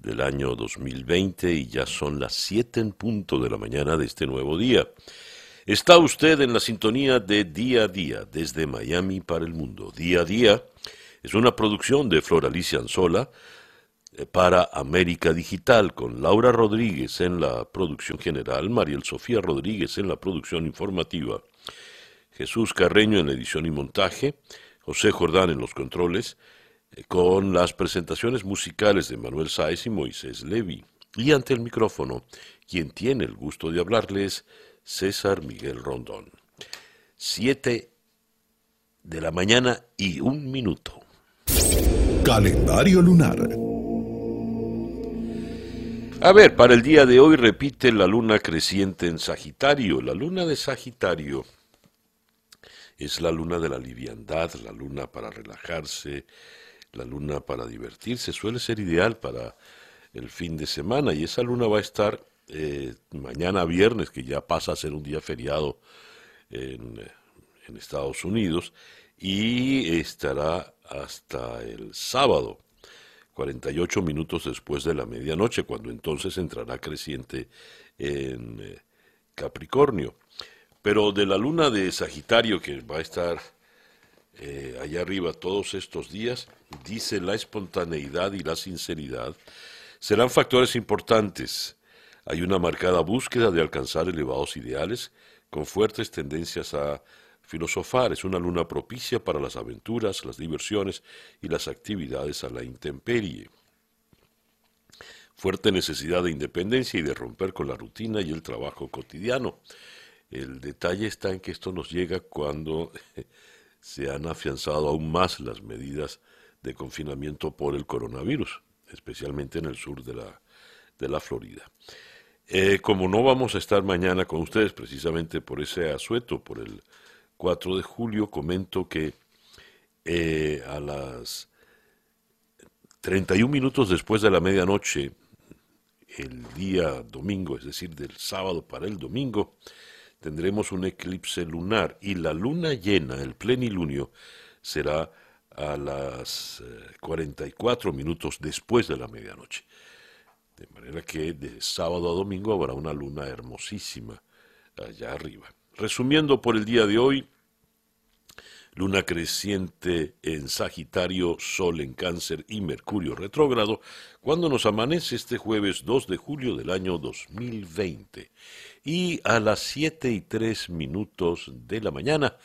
del año 2020 y ya son las 7 en punto de la mañana de este nuevo día. Está usted en la sintonía de Día a Día desde Miami para el mundo. Día a Día es una producción de Flor Alicia Anzola eh, para América Digital con Laura Rodríguez en la producción general, Mariel Sofía Rodríguez en la producción informativa, Jesús Carreño en la edición y montaje, José Jordán en los controles, con las presentaciones musicales de Manuel Sáez y Moisés Levi. Y ante el micrófono, quien tiene el gusto de hablarles, César Miguel Rondón. Siete de la mañana y un minuto. Calendario lunar. A ver, para el día de hoy repite la luna creciente en Sagitario. La luna de Sagitario es la luna de la liviandad, la luna para relajarse, la luna para divertirse. Suele ser ideal para el fin de semana y esa luna va a estar eh, mañana viernes, que ya pasa a ser un día feriado en, en Estados Unidos, y estará hasta el sábado, 48 minutos después de la medianoche, cuando entonces entrará creciente en eh, Capricornio. Pero de la luna de Sagitario, que va a estar eh, allá arriba todos estos días, dice la espontaneidad y la sinceridad, serán factores importantes hay una marcada búsqueda de alcanzar elevados ideales con fuertes tendencias a filosofar. Es una luna propicia para las aventuras, las diversiones y las actividades a la intemperie. Fuerte necesidad de independencia y de romper con la rutina y el trabajo cotidiano. El detalle está en que esto nos llega cuando se han afianzado aún más las medidas de confinamiento por el coronavirus, especialmente en el sur de la, de la Florida. Eh, como no vamos a estar mañana con ustedes precisamente por ese asueto, por el 4 de julio, comento que eh, a las 31 minutos después de la medianoche, el día domingo, es decir, del sábado para el domingo, tendremos un eclipse lunar y la luna llena, el plenilunio, será a las 44 eh, minutos después de la medianoche. De manera que de sábado a domingo habrá una luna hermosísima allá arriba. Resumiendo por el día de hoy, luna creciente en Sagitario, Sol en Cáncer y Mercurio retrógrado, cuando nos amanece este jueves 2 de julio del año 2020. Y a las 7 y 3 minutos de la mañana,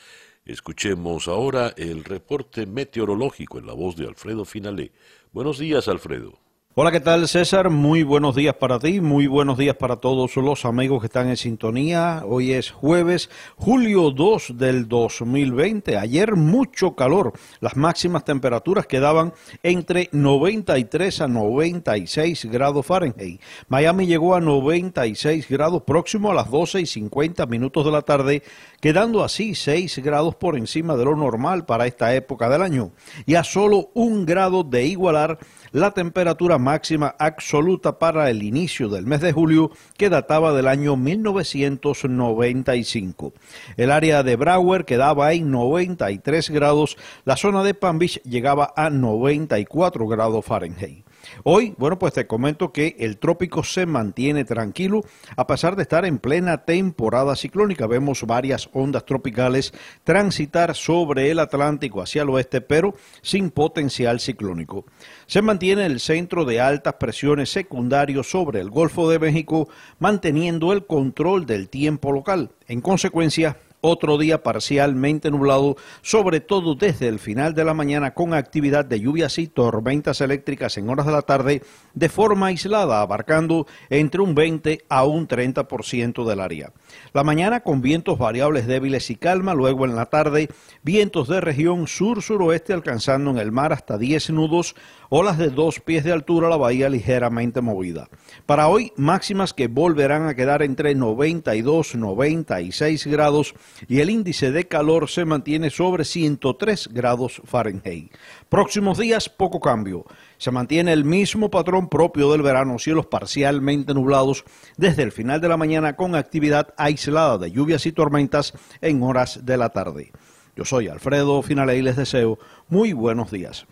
escuchemos ahora el reporte meteorológico en la voz de Alfredo Finalé. Buenos días, Alfredo. Hola, ¿qué tal César? Muy buenos días para ti, muy buenos días para todos los amigos que están en sintonía. Hoy es jueves, julio 2 del 2020. Ayer mucho calor, las máximas temperaturas quedaban entre 93 a 96 grados Fahrenheit. Miami llegó a 96 grados próximo a las 12 y 50 minutos de la tarde, quedando así 6 grados por encima de lo normal para esta época del año y a solo un grado de igualar la temperatura máxima absoluta para el inicio del mes de julio que databa del año 1995. El área de Broward quedaba en 93 grados, la zona de Palm Beach llegaba a 94 grados Fahrenheit. Hoy, bueno, pues te comento que el trópico se mantiene tranquilo a pesar de estar en plena temporada ciclónica. Vemos varias ondas tropicales transitar sobre el Atlántico hacia el oeste, pero sin potencial ciclónico. Se mantiene el centro de altas presiones secundario sobre el Golfo de México, manteniendo el control del tiempo local. En consecuencia, otro día parcialmente nublado, sobre todo desde el final de la mañana con actividad de lluvias y tormentas eléctricas en horas de la tarde de forma aislada, abarcando entre un 20 a un 30% del área. La mañana con vientos variables débiles y calma, luego en la tarde vientos de región sur-suroeste alcanzando en el mar hasta 10 nudos, olas de dos pies de altura, la bahía ligeramente movida. Para hoy, máximas que volverán a quedar entre 92 y 96 grados y el índice de calor se mantiene sobre 103 grados Fahrenheit. Próximos días, poco cambio. Se mantiene el mismo patrón propio del verano, cielos parcialmente nublados desde el final de la mañana con actividad aislada de lluvias y tormentas en horas de la tarde. Yo soy Alfredo Finale y les deseo muy buenos días.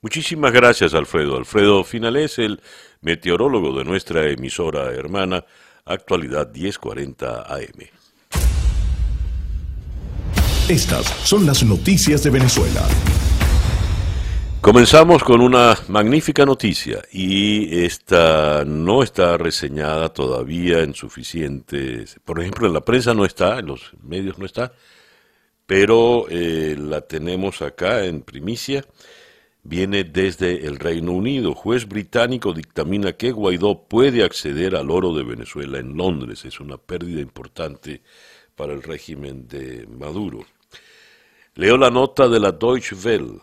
Muchísimas gracias, Alfredo. Alfredo Finales, el meteorólogo de nuestra emisora hermana, Actualidad 1040 AM. Estas son las noticias de Venezuela. Comenzamos con una magnífica noticia y esta no está reseñada todavía en suficientes, por ejemplo en la prensa no está, en los medios no está, pero eh, la tenemos acá en primicia viene desde el Reino Unido. Juez británico dictamina que Guaidó puede acceder al oro de Venezuela en Londres. Es una pérdida importante para el régimen de Maduro. Leo la nota de la Deutsche Welle.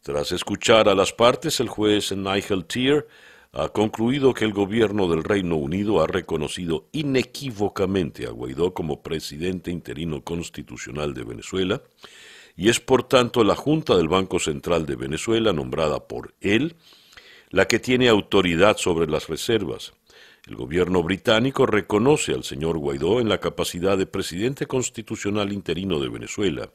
Tras escuchar a las partes, el juez Nigel Tier ha concluido que el gobierno del Reino Unido ha reconocido inequívocamente a Guaidó como presidente interino constitucional de Venezuela y es por tanto la Junta del Banco Central de Venezuela, nombrada por él, la que tiene autoridad sobre las reservas. El gobierno británico reconoce al señor Guaidó en la capacidad de presidente constitucional interino de Venezuela,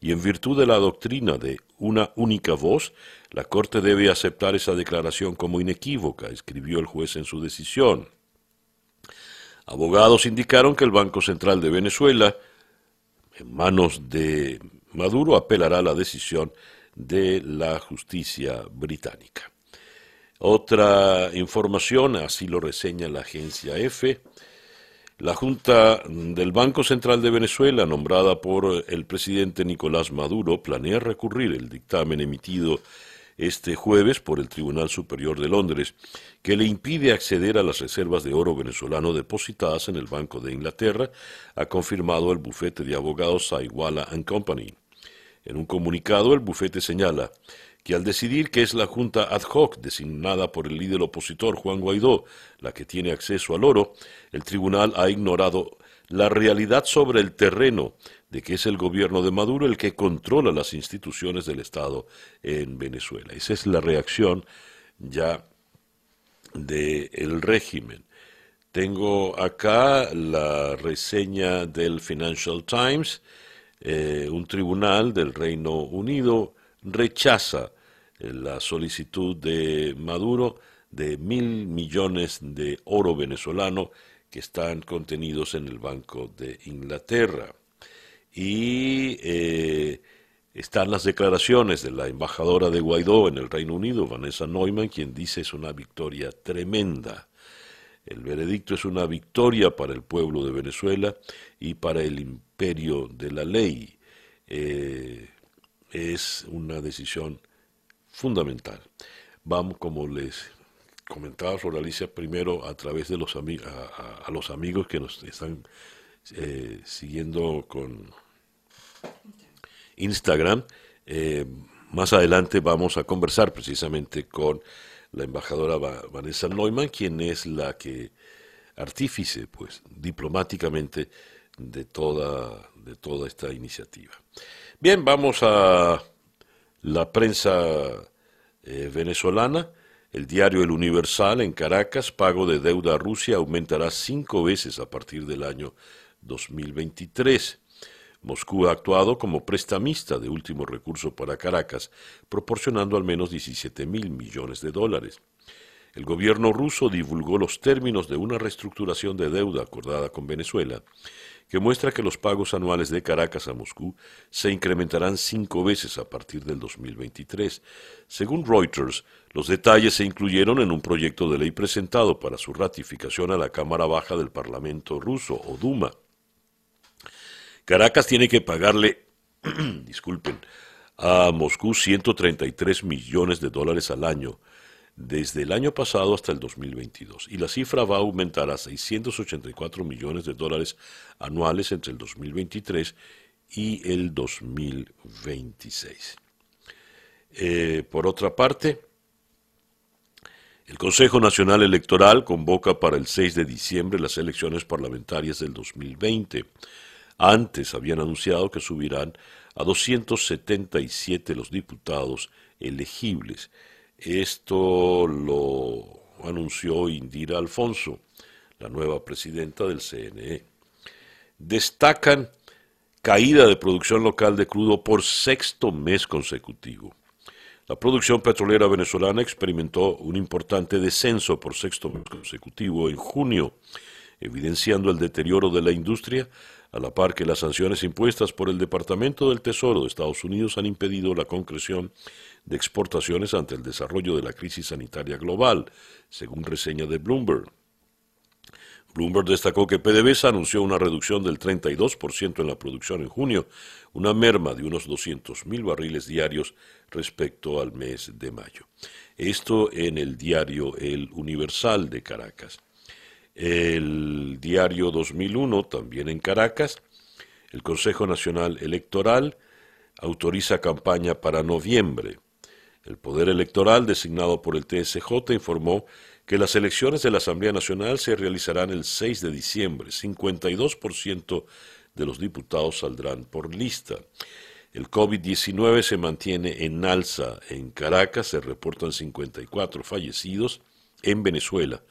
y en virtud de la doctrina de una única voz, la Corte debe aceptar esa declaración como inequívoca, escribió el juez en su decisión. Abogados indicaron que el Banco Central de Venezuela, en manos de Maduro apelará a la decisión de la justicia británica. Otra información, así lo reseña la agencia EFE, la Junta del Banco Central de Venezuela, nombrada por el presidente Nicolás Maduro, planea recurrir el dictamen emitido este jueves por el Tribunal Superior de Londres, que le impide acceder a las reservas de oro venezolano depositadas en el Banco de Inglaterra, ha confirmado el bufete de abogados Saiguala Company. En un comunicado, el bufete señala que al decidir que es la Junta ad hoc designada por el líder opositor Juan Guaidó la que tiene acceso al oro, el tribunal ha ignorado la realidad sobre el terreno de que es el gobierno de Maduro el que controla las instituciones del Estado en Venezuela. Esa es la reacción ya del régimen. Tengo acá la reseña del Financial Times eh, un tribunal del Reino Unido rechaza eh, la solicitud de Maduro de mil millones de oro venezolano que están contenidos en el Banco de Inglaterra. Y eh, están las declaraciones de la embajadora de Guaidó en el Reino Unido, Vanessa Neumann, quien dice es una victoria tremenda. El veredicto es una victoria para el pueblo de Venezuela y para el imperio de la ley. Eh, es una decisión fundamental. Vamos, como les comentaba sobre Alicia, primero a través de los, amigos a, los amigos que nos están eh, siguiendo con Instagram. Eh, más adelante vamos a conversar precisamente con la embajadora Vanessa Neumann, quien es la que artífice, pues, diplomáticamente de toda, de toda esta iniciativa. Bien, vamos a la prensa eh, venezolana. El diario El Universal en Caracas, pago de deuda a Rusia aumentará cinco veces a partir del año 2023. Moscú ha actuado como prestamista de último recurso para Caracas, proporcionando al menos 17 mil millones de dólares. El gobierno ruso divulgó los términos de una reestructuración de deuda acordada con Venezuela, que muestra que los pagos anuales de Caracas a Moscú se incrementarán cinco veces a partir del 2023. Según Reuters, los detalles se incluyeron en un proyecto de ley presentado para su ratificación a la Cámara Baja del Parlamento ruso, o Duma. Caracas tiene que pagarle, disculpen, a Moscú 133 millones de dólares al año desde el año pasado hasta el 2022 y la cifra va a aumentar a 684 millones de dólares anuales entre el 2023 y el 2026. Eh, por otra parte, el Consejo Nacional Electoral convoca para el 6 de diciembre las elecciones parlamentarias del 2020. Antes habían anunciado que subirán a 277 los diputados elegibles. Esto lo anunció Indira Alfonso, la nueva presidenta del CNE. Destacan caída de producción local de crudo por sexto mes consecutivo. La producción petrolera venezolana experimentó un importante descenso por sexto mes consecutivo en junio, evidenciando el deterioro de la industria a la par que las sanciones impuestas por el Departamento del Tesoro de Estados Unidos han impedido la concreción de exportaciones ante el desarrollo de la crisis sanitaria global, según reseña de Bloomberg. Bloomberg destacó que PDVSA anunció una reducción del 32% en la producción en junio, una merma de unos 200.000 barriles diarios respecto al mes de mayo. Esto en el diario El Universal de Caracas el diario 2001, también en Caracas, el Consejo Nacional Electoral autoriza campaña para noviembre. El Poder Electoral, designado por el TSJ, informó que las elecciones de la Asamblea Nacional se realizarán el 6 de diciembre. 52% de los diputados saldrán por lista. El COVID-19 se mantiene en alza. En Caracas se reportan 54 fallecidos. En Venezuela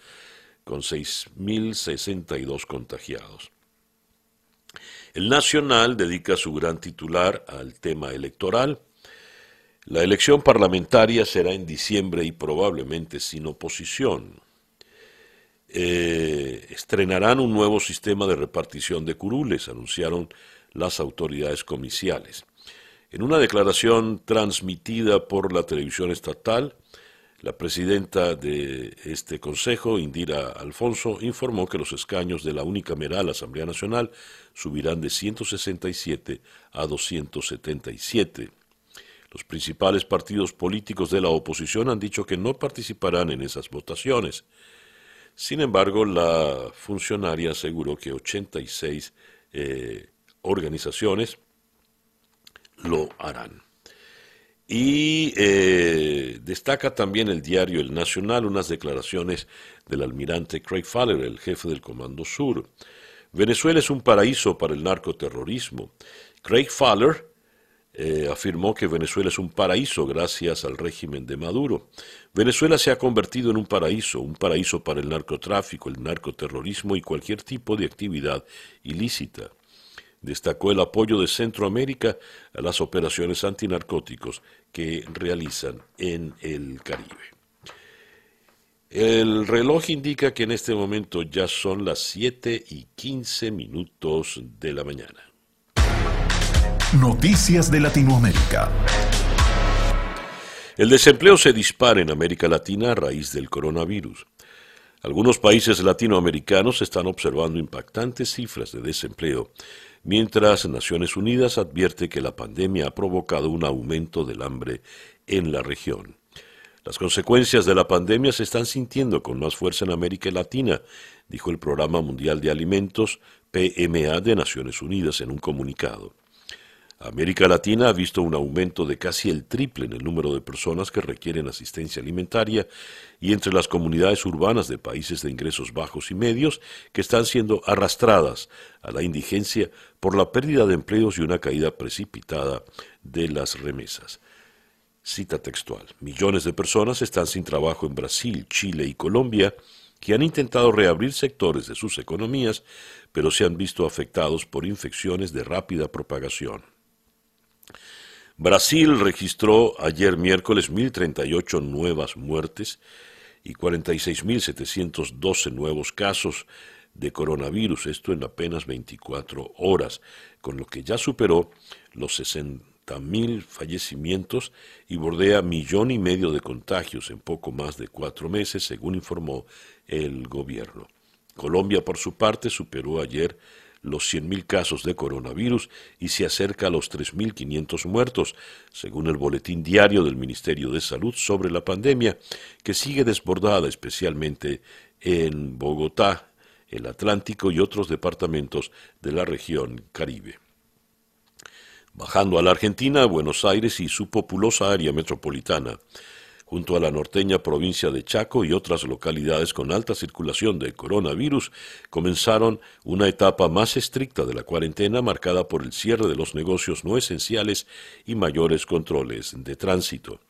con 6.062 contagiados. El Nacional dedica su gran titular al tema electoral. La elección parlamentaria será en diciembre y probablemente sin oposición. Eh, estrenarán un nuevo sistema de repartición de curules, anunciaron las autoridades comiciales. En una declaración transmitida por la televisión estatal, la presidenta de este Consejo, Indira Alfonso, informó que los escaños de la unicameral Asamblea Nacional subirán de 167 a 277. Los principales partidos políticos de la oposición han dicho que no participarán en esas votaciones. Sin embargo, la funcionaria aseguró que 86 eh, organizaciones lo harán. Y eh, destaca también el diario El Nacional unas declaraciones del almirante Craig Fowler, el jefe del Comando Sur. Venezuela es un paraíso para el narcoterrorismo. Craig Fowler eh, afirmó que Venezuela es un paraíso gracias al régimen de Maduro. Venezuela se ha convertido en un paraíso, un paraíso para el narcotráfico, el narcoterrorismo y cualquier tipo de actividad ilícita destacó el apoyo de Centroamérica a las operaciones antinarcóticos que realizan en el Caribe. El reloj indica que en este momento ya son las 7 y 15 minutos de la mañana. Noticias de Latinoamérica. El desempleo se dispara en América Latina a raíz del coronavirus. Algunos países latinoamericanos están observando impactantes cifras de desempleo mientras Naciones Unidas advierte que la pandemia ha provocado un aumento del hambre en la región. Las consecuencias de la pandemia se están sintiendo con más fuerza en América Latina, dijo el Programa Mundial de Alimentos, PMA de Naciones Unidas, en un comunicado. América Latina ha visto un aumento de casi el triple en el número de personas que requieren asistencia alimentaria y entre las comunidades urbanas de países de ingresos bajos y medios que están siendo arrastradas a la indigencia por la pérdida de empleos y una caída precipitada de las remesas. Cita textual. Millones de personas están sin trabajo en Brasil, Chile y Colombia que han intentado reabrir sectores de sus economías, pero se han visto afectados por infecciones de rápida propagación. Brasil registró ayer miércoles 1.038 nuevas muertes y 46.712 nuevos casos de coronavirus, esto en apenas 24 horas, con lo que ya superó los 60.000 fallecimientos y bordea millón y medio de contagios en poco más de cuatro meses, según informó el gobierno. Colombia, por su parte, superó ayer los 100.000 casos de coronavirus y se acerca a los 3.500 muertos, según el boletín diario del Ministerio de Salud sobre la pandemia, que sigue desbordada especialmente en Bogotá, el Atlántico y otros departamentos de la región Caribe. Bajando a la Argentina, Buenos Aires y su populosa área metropolitana, junto a la norteña provincia de Chaco y otras localidades con alta circulación de coronavirus, comenzaron una etapa más estricta de la cuarentena marcada por el cierre de los negocios no esenciales y mayores controles de tránsito.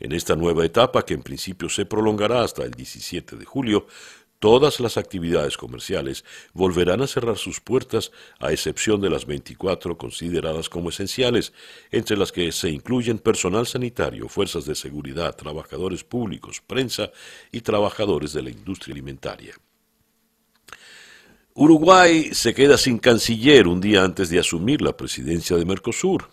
En esta nueva etapa, que en principio se prolongará hasta el 17 de julio, Todas las actividades comerciales volverán a cerrar sus puertas a excepción de las 24 consideradas como esenciales, entre las que se incluyen personal sanitario, fuerzas de seguridad, trabajadores públicos, prensa y trabajadores de la industria alimentaria. Uruguay se queda sin canciller un día antes de asumir la presidencia de Mercosur.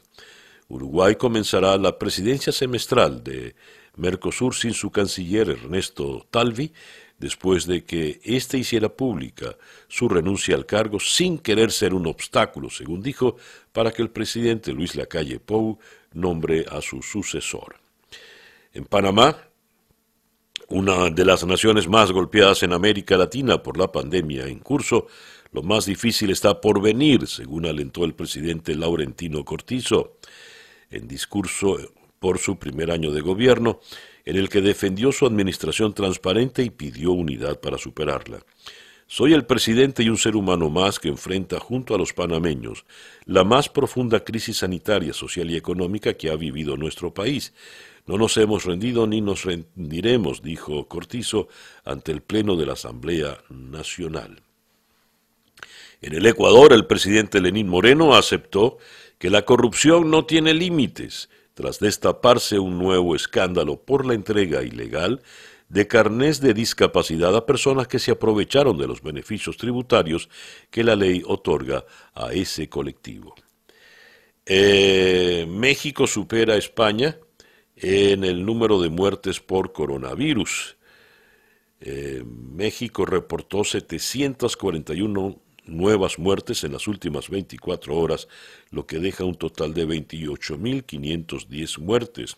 Uruguay comenzará la presidencia semestral de Mercosur sin su canciller Ernesto Talvi después de que éste hiciera pública su renuncia al cargo sin querer ser un obstáculo, según dijo, para que el presidente Luis Lacalle Pou nombre a su sucesor. En Panamá, una de las naciones más golpeadas en América Latina por la pandemia en curso, lo más difícil está por venir, según alentó el presidente Laurentino Cortizo. En discurso por su primer año de gobierno, en el que defendió su administración transparente y pidió unidad para superarla. Soy el presidente y un ser humano más que enfrenta junto a los panameños la más profunda crisis sanitaria, social y económica que ha vivido nuestro país. No nos hemos rendido ni nos rendiremos, dijo Cortizo ante el Pleno de la Asamblea Nacional. En el Ecuador, el presidente Lenín Moreno aceptó que la corrupción no tiene límites tras destaparse un nuevo escándalo por la entrega ilegal de carnés de discapacidad a personas que se aprovecharon de los beneficios tributarios que la ley otorga a ese colectivo. Eh, México supera a España en el número de muertes por coronavirus. Eh, México reportó 741 nuevas muertes en las últimas 24 horas, lo que deja un total de 28.510 muertes.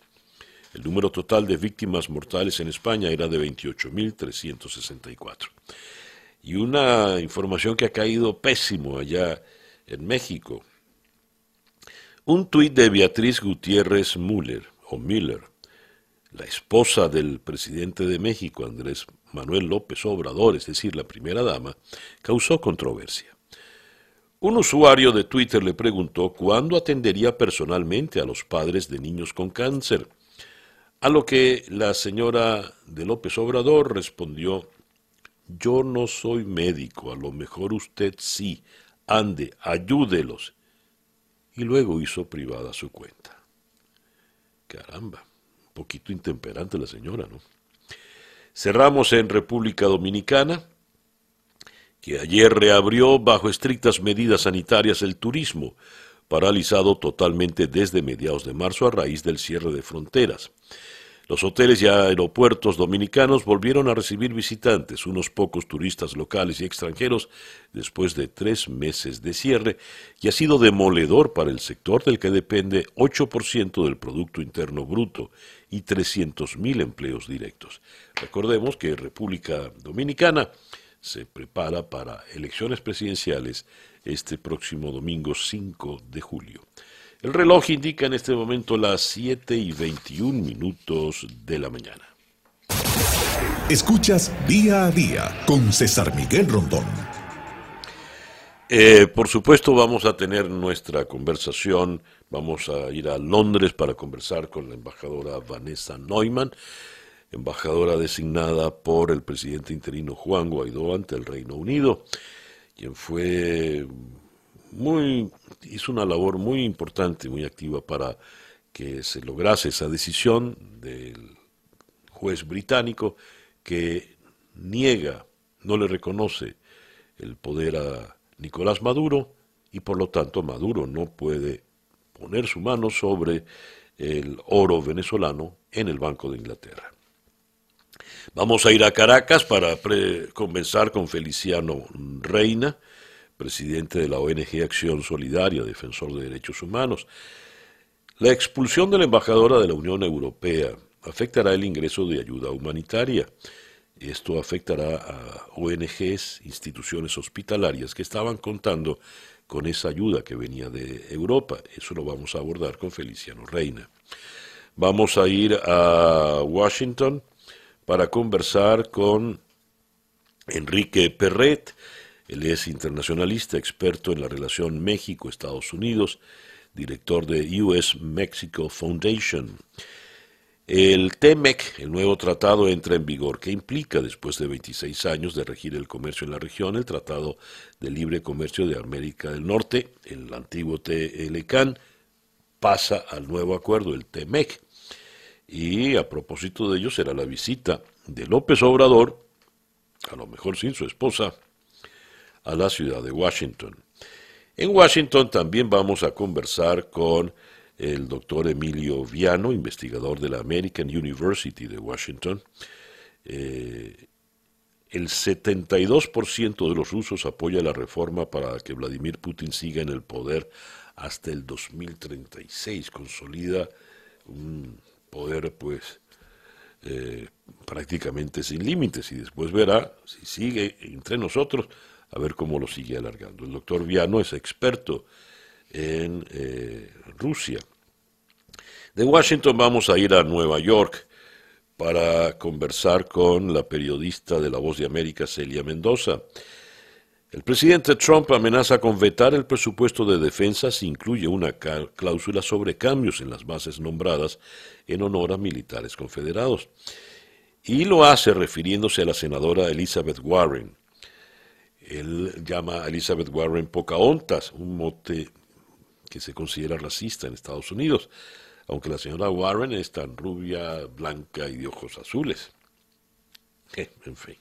El número total de víctimas mortales en España era de 28.364. Y una información que ha caído pésimo allá en México. Un tuit de Beatriz Gutiérrez Müller, o Miller, la esposa del presidente de México, Andrés Manuel López Obrador, es decir, la primera dama, causó controversia. Un usuario de Twitter le preguntó cuándo atendería personalmente a los padres de niños con cáncer, a lo que la señora de López Obrador respondió, yo no soy médico, a lo mejor usted sí, ande, ayúdelos. Y luego hizo privada su cuenta. Caramba, un poquito intemperante la señora, ¿no? Cerramos en República Dominicana, que ayer reabrió bajo estrictas medidas sanitarias el turismo, paralizado totalmente desde mediados de marzo a raíz del cierre de fronteras. Los hoteles y aeropuertos dominicanos volvieron a recibir visitantes, unos pocos turistas locales y extranjeros, después de tres meses de cierre, y ha sido demoledor para el sector del que depende 8% del Producto Interno Bruto y 300.000 empleos directos. Recordemos que República Dominicana se prepara para elecciones presidenciales este próximo domingo 5 de julio. El reloj indica en este momento las 7 y 21 minutos de la mañana. Escuchas día a día con César Miguel Rondón. Eh, por supuesto vamos a tener nuestra conversación, vamos a ir a Londres para conversar con la embajadora Vanessa Neumann, embajadora designada por el presidente interino Juan Guaidó ante el Reino Unido, quien fue muy, hizo una labor muy importante, muy activa para que se lograse esa decisión del juez británico que niega, no le reconoce el poder a Nicolás Maduro y por lo tanto Maduro no puede poner su mano sobre el oro venezolano en el Banco de Inglaterra. Vamos a ir a Caracas para conversar con Feliciano Reina, presidente de la ONG Acción Solidaria, defensor de derechos humanos. La expulsión de la embajadora de la Unión Europea afectará el ingreso de ayuda humanitaria. Esto afectará a ONGs, instituciones hospitalarias que estaban contando con esa ayuda que venía de Europa. Eso lo vamos a abordar con Feliciano Reina. Vamos a ir a Washington para conversar con Enrique Perret. Él es internacionalista, experto en la relación México-Estados Unidos, director de US Mexico Foundation. El TEMEC, el nuevo tratado, entra en vigor. ¿Qué implica, después de 26 años de regir el comercio en la región, el Tratado de Libre Comercio de América del Norte, el antiguo TLCAN, pasa al nuevo acuerdo, el TEMEC? Y a propósito de ello será la visita de López Obrador, a lo mejor sin su esposa, a la ciudad de Washington. En Washington también vamos a conversar con el doctor Emilio Viano, investigador de la American University de Washington. Eh, el 72% de los rusos apoya la reforma para que Vladimir Putin siga en el poder hasta el 2036. Consolida un poder, pues, eh, prácticamente sin límites y después verá si sigue entre nosotros a ver cómo lo sigue alargando. El doctor Viano es experto en eh, Rusia. De Washington vamos a ir a Nueva York para conversar con la periodista de La Voz de América, Celia Mendoza. El presidente Trump amenaza con vetar el presupuesto de defensa si incluye una cláusula sobre cambios en las bases nombradas en honor a militares confederados. Y lo hace refiriéndose a la senadora Elizabeth Warren. Él llama a Elizabeth Warren Pocahontas, un mote que se considera racista en Estados Unidos, aunque la señora Warren es tan rubia, blanca y de ojos azules. En fin.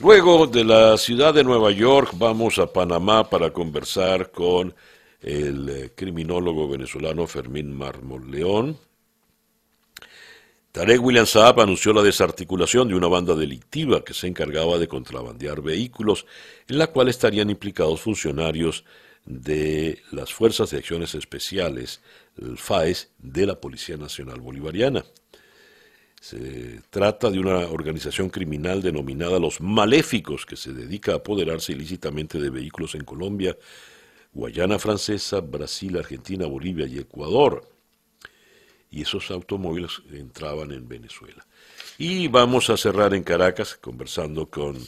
Luego de la ciudad de Nueva York vamos a Panamá para conversar con el eh, criminólogo venezolano Fermín Marmoleón. Tarek William Saab anunció la desarticulación de una banda delictiva que se encargaba de contrabandear vehículos, en la cual estarían implicados funcionarios de las Fuerzas de Acciones Especiales, el FAES, de la Policía Nacional Bolivariana. Se trata de una organización criminal denominada Los Maléficos, que se dedica a apoderarse ilícitamente de vehículos en Colombia, Guayana Francesa, Brasil, Argentina, Bolivia y Ecuador. Y esos automóviles entraban en Venezuela. Y vamos a cerrar en Caracas conversando con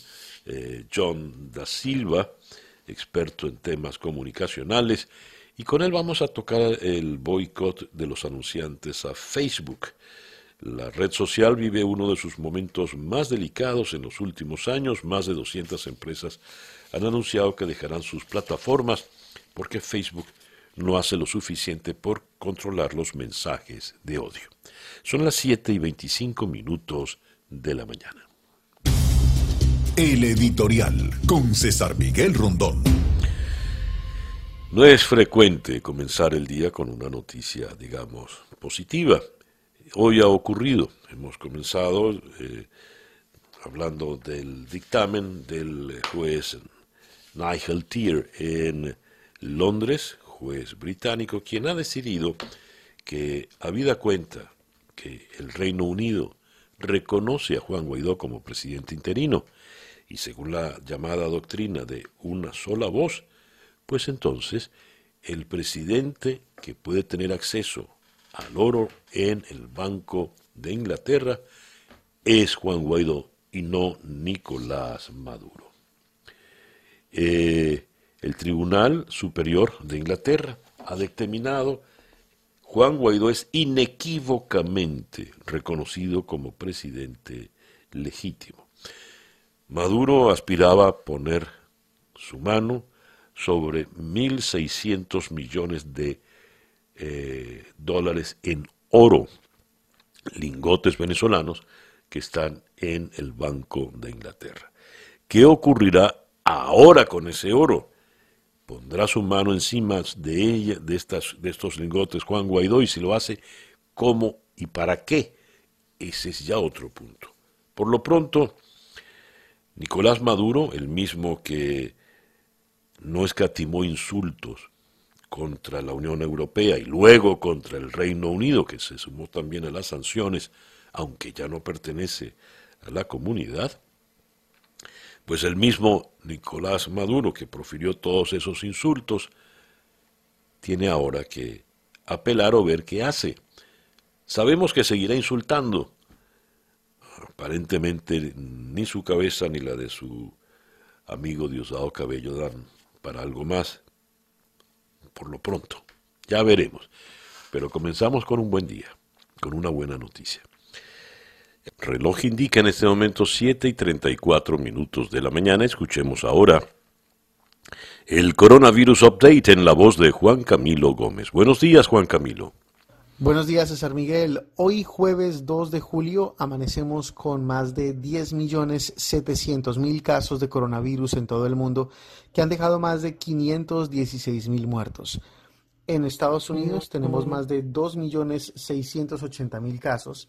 eh, John da Silva, experto en temas comunicacionales, y con él vamos a tocar el boicot de los anunciantes a Facebook. La red social vive uno de sus momentos más delicados en los últimos años. Más de 200 empresas han anunciado que dejarán sus plataformas porque Facebook no hace lo suficiente por controlar los mensajes de odio. Son las 7 y 25 minutos de la mañana. El editorial con César Miguel Rondón. No es frecuente comenzar el día con una noticia, digamos, positiva. Hoy ha ocurrido. Hemos comenzado eh, hablando del dictamen del juez Nigel Tier en Londres, juez británico, quien ha decidido que, habida cuenta que el Reino Unido reconoce a Juan Guaidó como presidente interino, y según la llamada doctrina de una sola voz, pues entonces el presidente que puede tener acceso al oro en el Banco de Inglaterra es Juan Guaidó y no Nicolás Maduro. Eh, el Tribunal Superior de Inglaterra ha determinado Juan Guaidó es inequívocamente reconocido como presidente legítimo. Maduro aspiraba a poner su mano sobre 1.600 millones de eh, dólares en oro, lingotes venezolanos que están en el Banco de Inglaterra. ¿Qué ocurrirá ahora con ese oro? Pondrá su mano encima de ella, de, estas, de estos lingotes Juan Guaidó, y si lo hace, ¿cómo y para qué? Ese es ya otro punto. Por lo pronto, Nicolás Maduro, el mismo que no escatimó insultos contra la Unión Europea y luego contra el Reino Unido, que se sumó también a las sanciones, aunque ya no pertenece a la comunidad, pues el mismo Nicolás Maduro, que profirió todos esos insultos, tiene ahora que apelar o ver qué hace. Sabemos que seguirá insultando. Aparentemente ni su cabeza ni la de su amigo Diosdado Cabello dan para algo más. Por lo pronto, ya veremos. Pero comenzamos con un buen día, con una buena noticia. El reloj indica en este momento 7 y 34 minutos de la mañana. Escuchemos ahora el coronavirus update en la voz de Juan Camilo Gómez. Buenos días, Juan Camilo. Buenos días, César Miguel. Hoy jueves 2 de julio amanecemos con más de 10.700.000 casos de coronavirus en todo el mundo que han dejado más de 516.000 muertos. En Estados Unidos tenemos más de 2.680.000 casos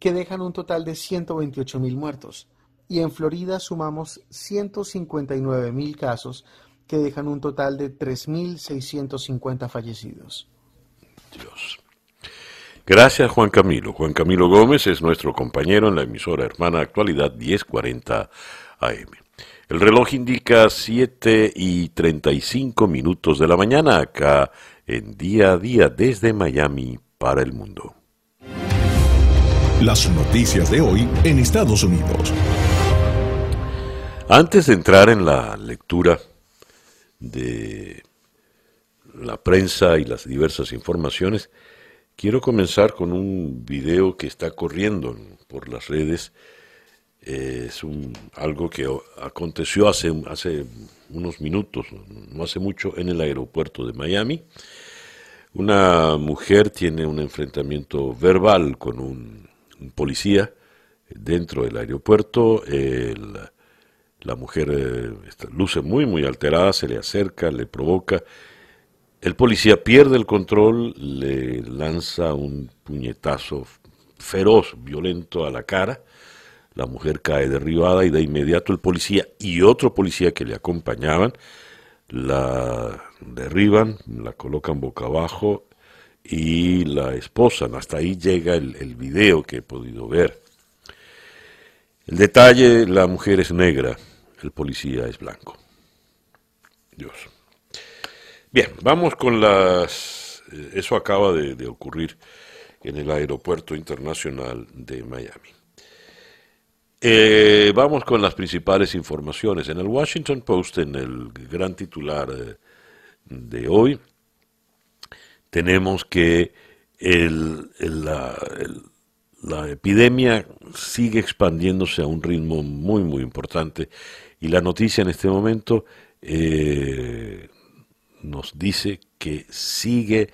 que dejan un total de 128.000 muertos. Y en Florida sumamos 159.000 casos que dejan un total de 3.650 fallecidos. Dios. Gracias Juan Camilo. Juan Camilo Gómez es nuestro compañero en la emisora hermana actualidad 1040 AM. El reloj indica 7 y 35 minutos de la mañana acá en día a día desde Miami para el mundo. Las noticias de hoy en Estados Unidos. Antes de entrar en la lectura de la prensa y las diversas informaciones, quiero comenzar con un video que está corriendo por las redes. es un, algo que aconteció hace, hace unos minutos, no hace mucho, en el aeropuerto de Miami. Una mujer tiene un enfrentamiento verbal con un, policía dentro del aeropuerto. La mujer eh, luce muy, muy alterada, se le acerca, le provoca. El policía pierde el control, le lanza un puñetazo feroz, violento a la cara. La mujer cae derribada y de inmediato el policía y otro policía que le acompañaban la derriban, la colocan boca abajo y la esposan. Hasta ahí llega el, el video que he podido ver. El detalle, la mujer es negra, el policía es blanco. Dios. Bien, vamos con las... Eh, eso acaba de, ocurrir en el Aeropuerto Internacional de Miami. Eh, vamos con las principales informaciones. En el Washington Post, en el gran titular eh, de hoy, tenemos que la, epidemia sigue expandiéndose a un ritmo muy, muy importante y la noticia en este momento eh, nos dice que sigue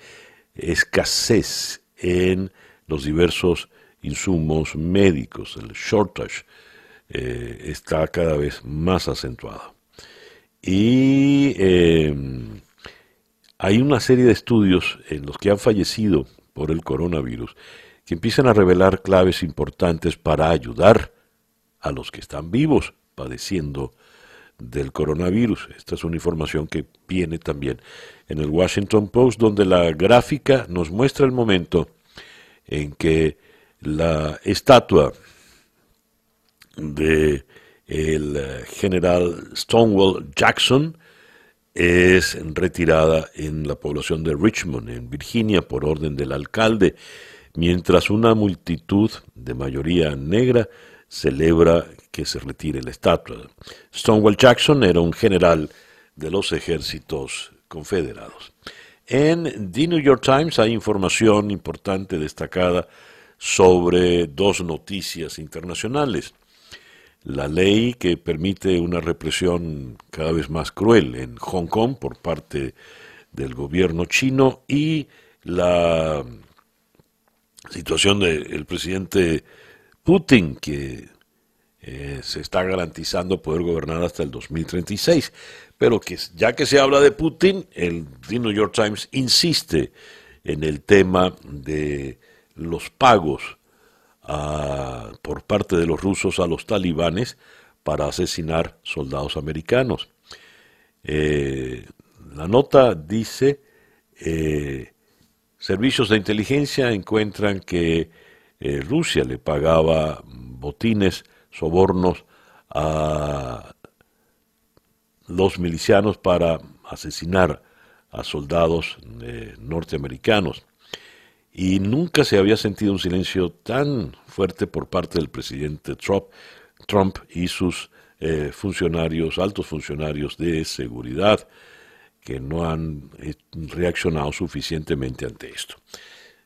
escasez en los diversos insumos médicos. El shortage eh, está cada vez más acentuado. Y em, hay una serie de estudios en los que han fallecido por el coronavirus que empiezan a revelar claves importantes para ayudar a los que están vivos padeciendo del coronavirus. Esta es una información que viene también en el Washington Post, donde la gráfica nos muestra el momento en que la estatua de el eh, general Stonewall Jackson es retirada en la población de Richmond, en Virginia, por orden del alcalde, mientras una multitud de mayoría negra celebra que se retire la estatua. Stonewall Jackson era un general de los ejércitos confederados. En The New York Times hay información importante destacada sobre dos noticias internacionales. La ley que permite una represión cada vez más cruel en Hong Kong por parte del gobierno chino y la situación del presidente Putin, que eh, se está garantizando poder gobernar hasta el 2036. Pero que ya que se habla de Putin, el The New York Times insiste en el tema de los pagos ah, por parte de los rusos a los talibanes para asesinar soldados americanos. Eh, la nota dice, eh, servicios de inteligencia encuentran que eh, Rusia le pagaba botines, sobornos a los milicianos para asesinar a soldados norteamericanos. Y nunca se había sentido un silencio tan fuerte por parte del presidente Trump, Trump y sus eh, funcionarios, altos funcionarios de seguridad, que no han eh, reaccionado suficientemente ante esto.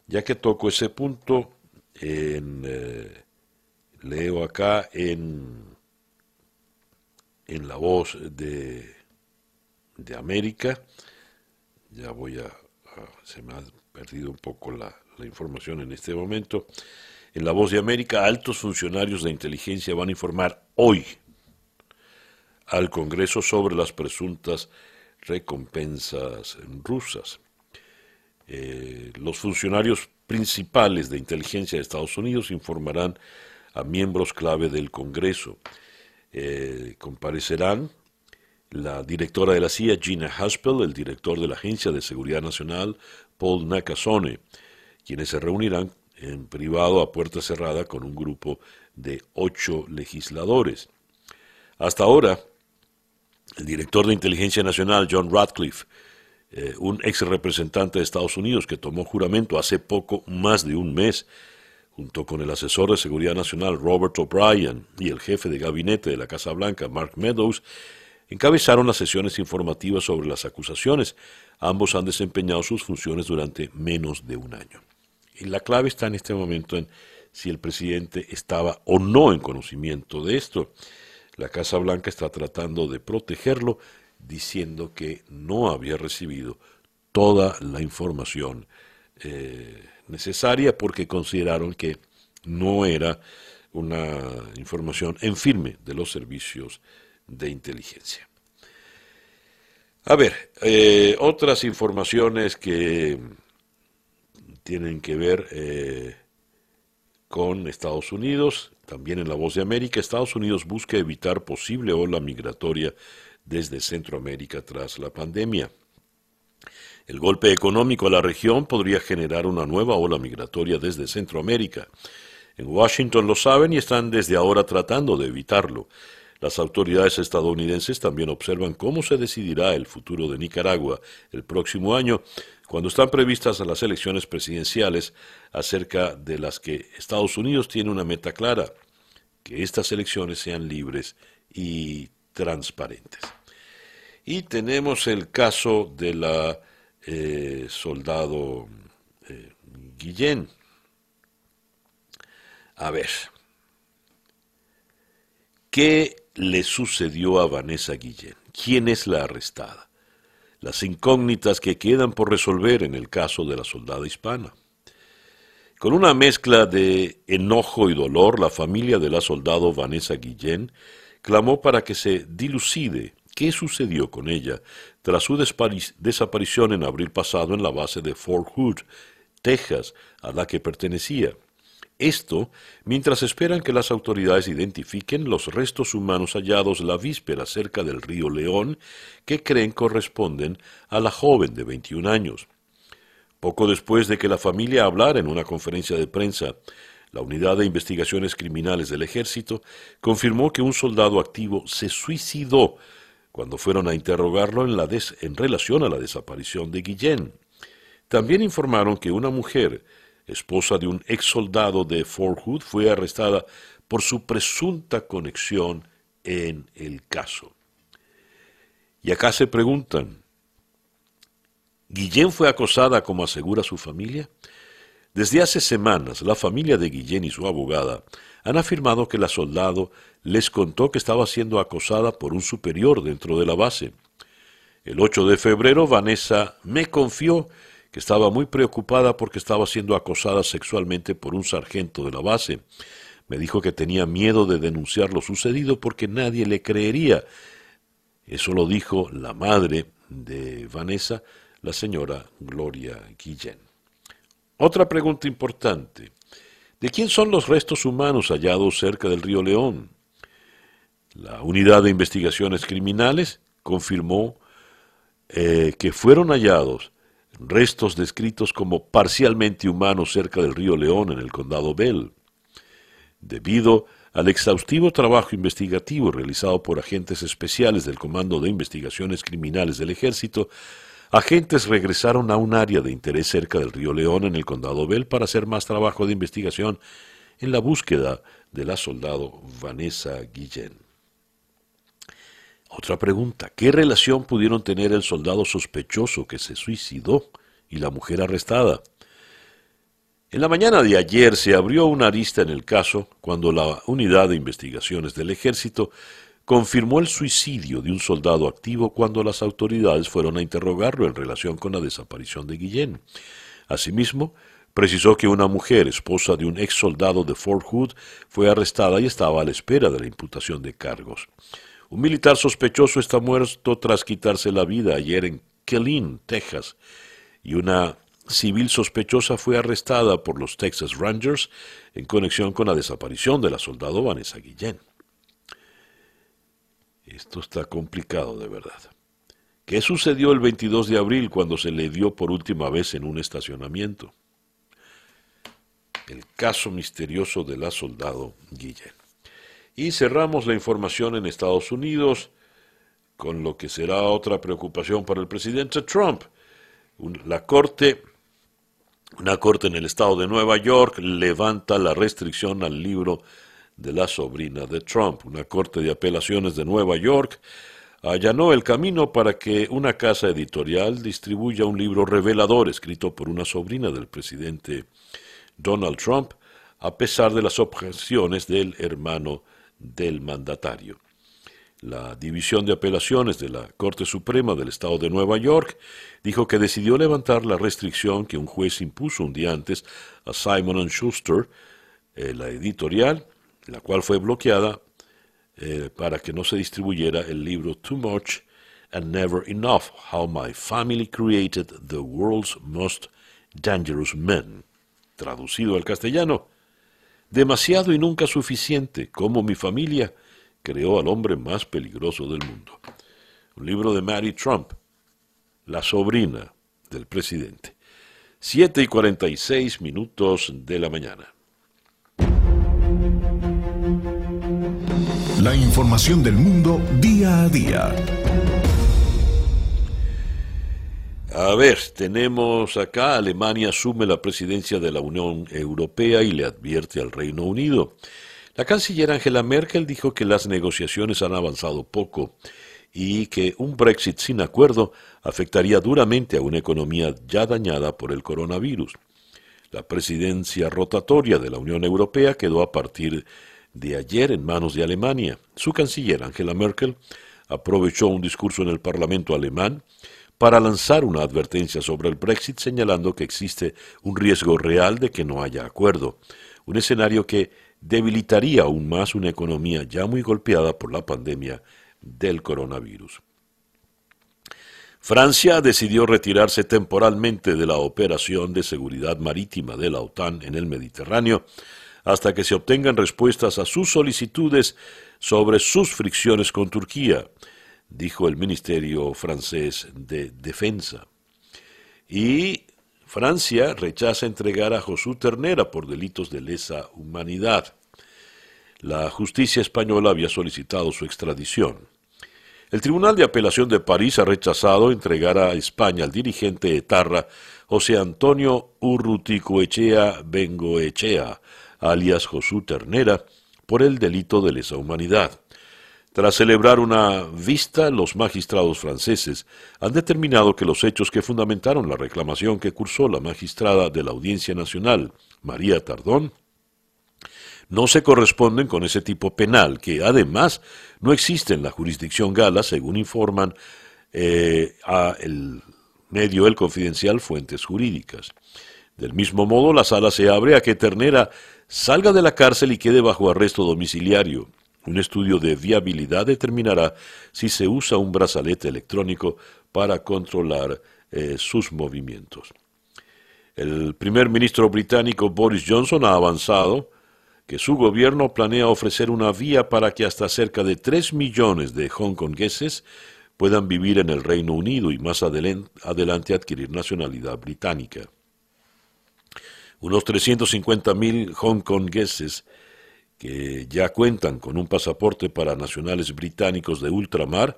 Ya que toco ese punto, eh, leo acá en, en la voz de, de América, ya voy a, se me ha perdido un poco la, la información en este momento. En La Voz de América, altos funcionarios de inteligencia van a informar hoy al Congreso sobre las presuntas recompensas rusas. Eh, los funcionarios principales de inteligencia de Estados Unidos informarán a miembros clave del Congreso. Eh, comparecerán la directora de la CIA, Gina Haspel, el director de la Agencia de Seguridad Nacional, Paul Nakasone, quienes se reunirán en privado a puerta cerrada con un grupo de ocho legisladores. Hasta ahora, el director de Inteligencia Nacional, John Radcliffe, eh, un ex representante de Estados Unidos que tomó juramento hace poco más de un mes, junto con el asesor de Seguridad Nacional Robert O'Brien y el jefe de gabinete de la Casa Blanca, Mark Meadows, encabezaron las sesiones informativas sobre las acusaciones. Ambos han desempeñado sus funciones durante menos de un año. Y la clave está en este momento en si el presidente estaba o no en conocimiento de esto. La Casa Blanca está tratando de protegerlo diciendo que no había recibido toda la información eh, necesaria porque consideraron que no era una información en firme de los servicios de inteligencia. A ver, eh, otras informaciones que tienen que ver eh, con Estados Unidos, también en la voz de América, Estados Unidos busca evitar posible ola migratoria desde Centroamérica tras la pandemia. El golpe económico a la región podría generar una nueva ola migratoria desde Centroamérica. En Washington lo saben y están desde ahora tratando de evitarlo. Las autoridades estadounidenses también observan cómo se decidirá el futuro de Nicaragua el próximo año, cuando están previstas las elecciones presidenciales acerca de las que Estados Unidos tiene una meta clara, que estas elecciones sean libres y transparentes. Y tenemos el caso de la eh, soldado eh, Guillén. A ver, ¿qué le sucedió a Vanessa Guillén? ¿Quién es la arrestada? Las incógnitas que quedan por resolver en el caso de la soldada hispana. Con una mezcla de enojo y dolor, la familia de la soldado Vanessa Guillén clamó para que se dilucide qué sucedió con ella tras su desaparición en abril pasado en la base de Fort Hood, Texas, a la que pertenecía. Esto mientras esperan que las autoridades identifiquen los restos humanos hallados la víspera cerca del río León que creen corresponden a la joven de 21 años. Poco después de que la familia hablara en una conferencia de prensa, la Unidad de Investigaciones Criminales del Ejército confirmó que un soldado activo se suicidó cuando fueron a interrogarlo en, la en relación a la desaparición de Guillén. También informaron que una mujer esposa de un ex soldado de Fort Hood, fue arrestada por su presunta conexión en el caso. Y acá se preguntan, ¿Guillén fue acosada como asegura su familia? Desde hace semanas, la familia de Guillén y su abogada han afirmado que la soldado les contó que estaba siendo acosada por un superior dentro de la base. El 8 de febrero, Vanessa me confió que estaba muy preocupada porque estaba siendo acosada sexualmente por un sargento de la base. Me dijo que tenía miedo de denunciar lo sucedido porque nadie le creería. Eso lo dijo la madre de Vanessa, la señora Gloria Guillén. Otra pregunta importante. ¿De quién son los restos humanos hallados cerca del río León? La Unidad de Investigaciones Criminales confirmó eh, que fueron hallados restos descritos como parcialmente humanos cerca del río León en el condado Bell. Debido al exhaustivo trabajo investigativo realizado por agentes especiales del Comando de Investigaciones Criminales del Ejército, agentes regresaron a un área de interés cerca del río León en el condado Bell para hacer más trabajo de investigación en la búsqueda de la soldado Vanessa Guillén. Otra pregunta, ¿qué relación pudieron tener el soldado sospechoso que se suicidó y la mujer arrestada? En la mañana de ayer se abrió una arista en el caso cuando la unidad de investigaciones del ejército confirmó el suicidio de un soldado activo cuando las autoridades fueron a interrogarlo en relación con la desaparición de Guillén. Asimismo, precisó que una mujer, esposa de un ex soldado de Fort Hood, fue arrestada y estaba a la espera de la imputación de cargos. Un militar sospechoso está muerto tras quitarse la vida ayer en Killeen, Texas, y una civil sospechosa fue arrestada por los Texas Rangers en conexión con la desaparición de la soldado Vanessa Guillén. Esto está complicado de verdad. ¿Qué sucedió el 22 de abril cuando se le dio por última vez en un estacionamiento? El caso misterioso de la soldado Guillén. Y cerramos la información en Estados Unidos con lo que será otra preocupación para el presidente Trump. La Corte, una corte en el estado de Nueva York, levanta la restricción al libro de la sobrina de Trump. Una corte de apelaciones de Nueva York allanó el camino para que una casa editorial distribuya un libro revelador escrito por una sobrina del presidente Donald Trump, a pesar de las objeciones del hermano del mandatario. La División de Apelaciones de la Corte Suprema del Estado de Nueva York dijo que decidió levantar la restricción que un juez impuso un día antes a Simon Schuster, eh, la editorial, la cual fue bloqueada eh, para que no se distribuyera el libro Too Much and Never Enough, How My Family Created the World's Most Dangerous Men. Traducido al castellano, demasiado y nunca suficiente, como mi familia creó al hombre más peligroso del mundo. Un libro de Mary Trump, la sobrina del presidente. Siete y cuarenta y seis minutos de la mañana. La información del mundo día a día. A ver, tenemos acá, Alemania asume la presidencia de la Unión Europea y le advierte al Reino Unido. La canciller Angela Merkel dijo que las negociaciones han avanzado poco y que un Brexit sin acuerdo afectaría duramente a una economía ya dañada por el coronavirus. La presidencia rotatoria de la Unión Europea quedó a partir de ayer en manos de Alemania. Su canciller Angela Merkel aprovechó un discurso en el Parlamento alemán para lanzar una advertencia sobre el Brexit señalando que existe un riesgo real de que no haya acuerdo, un escenario que debilitaría aún más una economía ya muy golpeada por la pandemia del coronavirus. Francia decidió retirarse temporalmente de la operación de seguridad marítima de la OTAN en el Mediterráneo hasta que se obtengan respuestas a sus solicitudes sobre sus fricciones con Turquía, dijo el Ministerio francés de Defensa. Y Francia rechaza entregar a José Ternera por delitos de lesa humanidad. La justicia española había solicitado su extradición. El Tribunal de Apelación de París ha rechazado entregar a España al dirigente etarra José Antonio Urruticoechea Bengoechea, alias José Ternera, por el delito de lesa humanidad. Tras celebrar una vista, los magistrados franceses han determinado que los hechos que fundamentaron la reclamación que cursó la magistrada de la Audiencia Nacional, María Tardón, no se corresponden con ese tipo penal, que además no existe en la jurisdicción gala, según informan eh, a el medio El Confidencial fuentes jurídicas. Del mismo modo, la sala se abre a que Ternera salga de la cárcel y quede bajo arresto domiciliario. Un estudio de viabilidad determinará si se usa un brazalete electrónico para controlar eh, sus movimientos. El primer ministro británico Boris Johnson ha avanzado que su gobierno planea ofrecer una vía para que hasta cerca de 3 millones de hongkongueses puedan vivir en el Reino Unido y más adelante adquirir nacionalidad británica. Unos 350.000 hongkongueses que ya cuentan con un pasaporte para nacionales británicos de ultramar,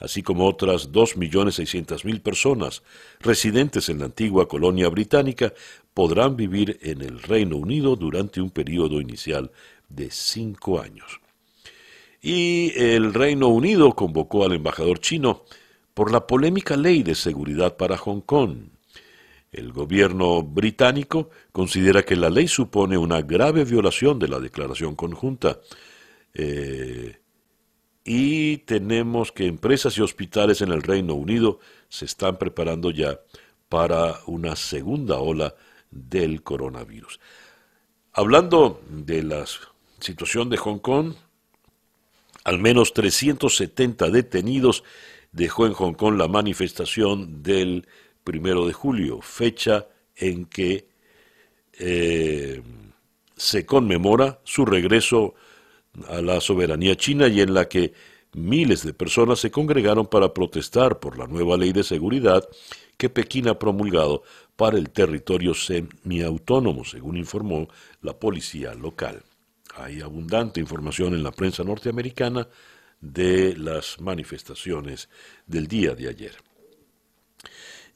así como otras 2.600.000 personas residentes en la antigua colonia británica, podrán vivir en el Reino Unido durante un periodo inicial de cinco años. Y el Reino Unido convocó al embajador chino por la polémica ley de seguridad para Hong Kong. El gobierno británico considera que la ley supone una grave violación de la declaración conjunta. Eh, y tenemos que empresas y hospitales en el Reino Unido se están preparando ya para una segunda ola del coronavirus. Hablando de la situación de Hong Kong, al menos 370 detenidos dejó en Hong Kong la manifestación del primero de julio, fecha en que eh, se conmemora su regreso a la soberanía china y en la que miles de personas se congregaron para protestar por la nueva ley de seguridad que Pekín ha promulgado para el territorio semiautónomo, según informó la policía local. Hay abundante información en la prensa norteamericana de las manifestaciones del día de ayer.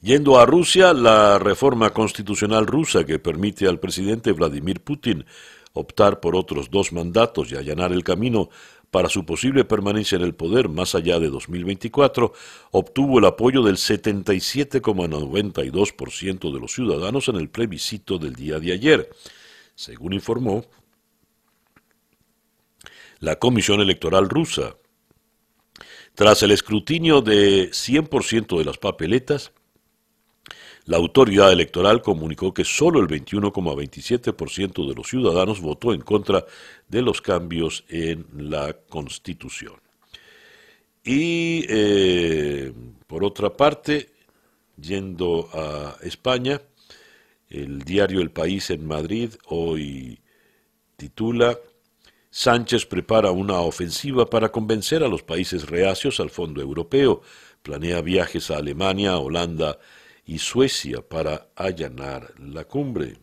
Yendo a Rusia, la reforma constitucional rusa que permite al presidente Vladimir Putin optar por otros dos mandatos y allanar el camino para su posible permanencia en el poder más allá de 2024, obtuvo el apoyo del 77,92% de los ciudadanos en el plebiscito del día de ayer, según informó la Comisión Electoral rusa. Tras el escrutinio de 100% de las papeletas, la autoridad electoral comunicó que solo el 21,27% de los ciudadanos votó en contra de los cambios en la Constitución. Y eh, por otra parte, yendo a España, el diario El País en Madrid hoy titula Sánchez prepara una ofensiva para convencer a los países reacios al Fondo Europeo. Planea viajes a Alemania, Holanda y Suecia para allanar la cumbre.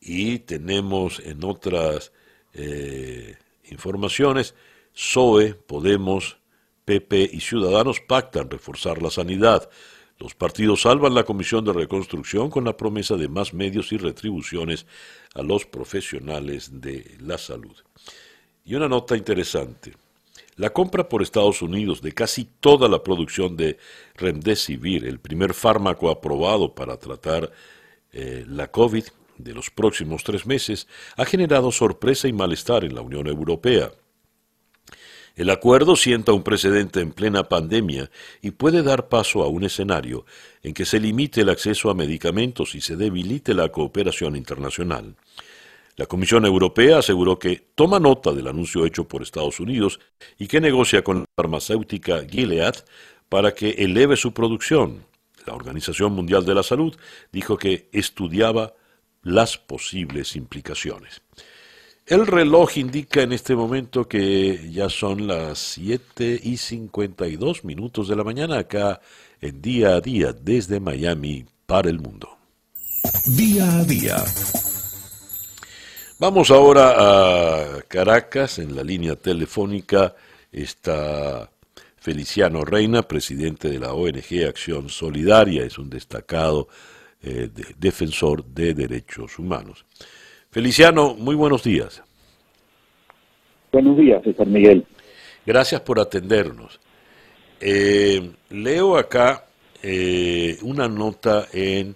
Y tenemos en otras eh, informaciones, PSOE, Podemos, PP y Ciudadanos pactan reforzar la sanidad. Los partidos salvan la Comisión de Reconstrucción con la promesa de más medios y retribuciones a los profesionales de la salud. Y una nota interesante. La compra por Estados Unidos de casi toda la producción de Remdesivir, el primer fármaco aprobado para tratar eh, la COVID de los próximos tres meses, ha generado sorpresa y malestar en la Unión Europea. El acuerdo sienta un precedente en plena pandemia y puede dar paso a un escenario en que se limite el acceso a medicamentos y se debilite la cooperación internacional. La Comisión Europea aseguró que toma nota del anuncio hecho por Estados Unidos y que negocia con la farmacéutica Gilead para que eleve su producción. La Organización Mundial de la Salud dijo que estudiaba las posibles implicaciones. El reloj indica en este momento que ya son las 7 y 52 minutos de la mañana acá en día a día desde Miami para el mundo. Día a día Vamos ahora a Caracas, en la línea telefónica está Feliciano Reina, presidente de la ONG Acción Solidaria, es un destacado eh, defensor de derechos humanos. Feliciano, muy buenos días. Buenos días, César Miguel. Gracias por atendernos. Eh, leo acá eh, una nota en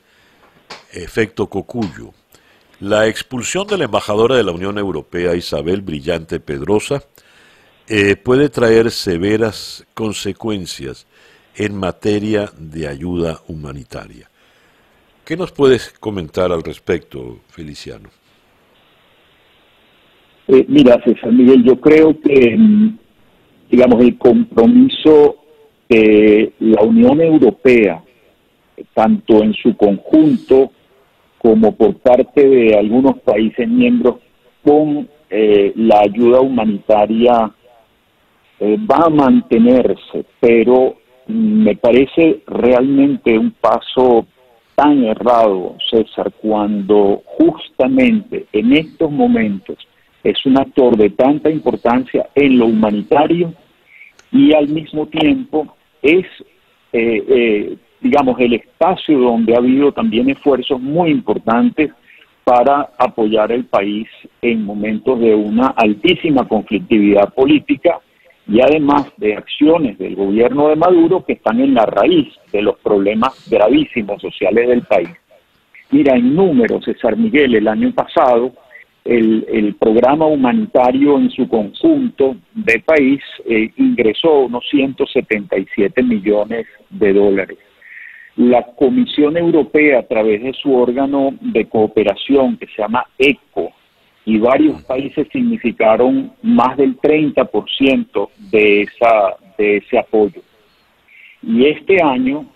Efecto Cocuyo la expulsión de la embajadora de la Unión Europea, Isabel Brillante Pedrosa, eh, puede traer severas consecuencias en materia de ayuda humanitaria. ¿Qué nos puedes comentar al respecto, Feliciano? Eh, mira, César Miguel, yo creo que, mm, digamos, el compromiso de la Unión Europea, tanto en su conjunto como por parte de algunos países miembros con eh, la ayuda humanitaria eh, va a mantenerse, pero me parece realmente un paso tan errado, César, cuando justamente en estos momentos es un actor de tanta importancia en lo humanitario y al mismo tiempo es, eh, eh, digamos, el espacio donde ha habido también esfuerzos muy importantes para apoyar el país en momentos de una altísima conflictividad política y además de acciones del gobierno de Maduro que están en la raíz de los problemas gravísimos sociales del país. Mira, en números, César Miguel, el año pasado, el, programa humanitario en su conjunto de país eh, ingresó unos 177 millones de dólares. La Comisión Europea, a través de su órgano de cooperación que se llama ECO, y varios países significaron más del 30% de, esa, de ese apoyo. Y este año,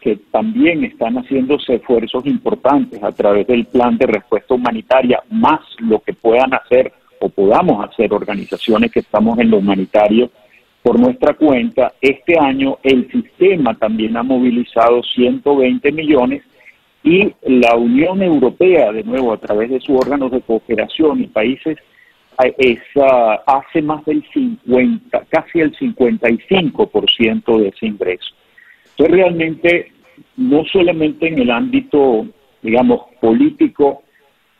que también están haciéndose esfuerzos importantes a través del plan de respuesta humanitaria, más lo que puedan hacer o podamos hacer organizaciones que estamos en lo humanitario por nuestra cuenta, este año el sistema también ha movilizado 120 millones y la Unión Europea, de nuevo, a través de sus órganos de cooperación y países, es, hace más del 50, casi el 55% de ese ingreso. Entonces, realmente, no solamente en el ámbito, digamos, político,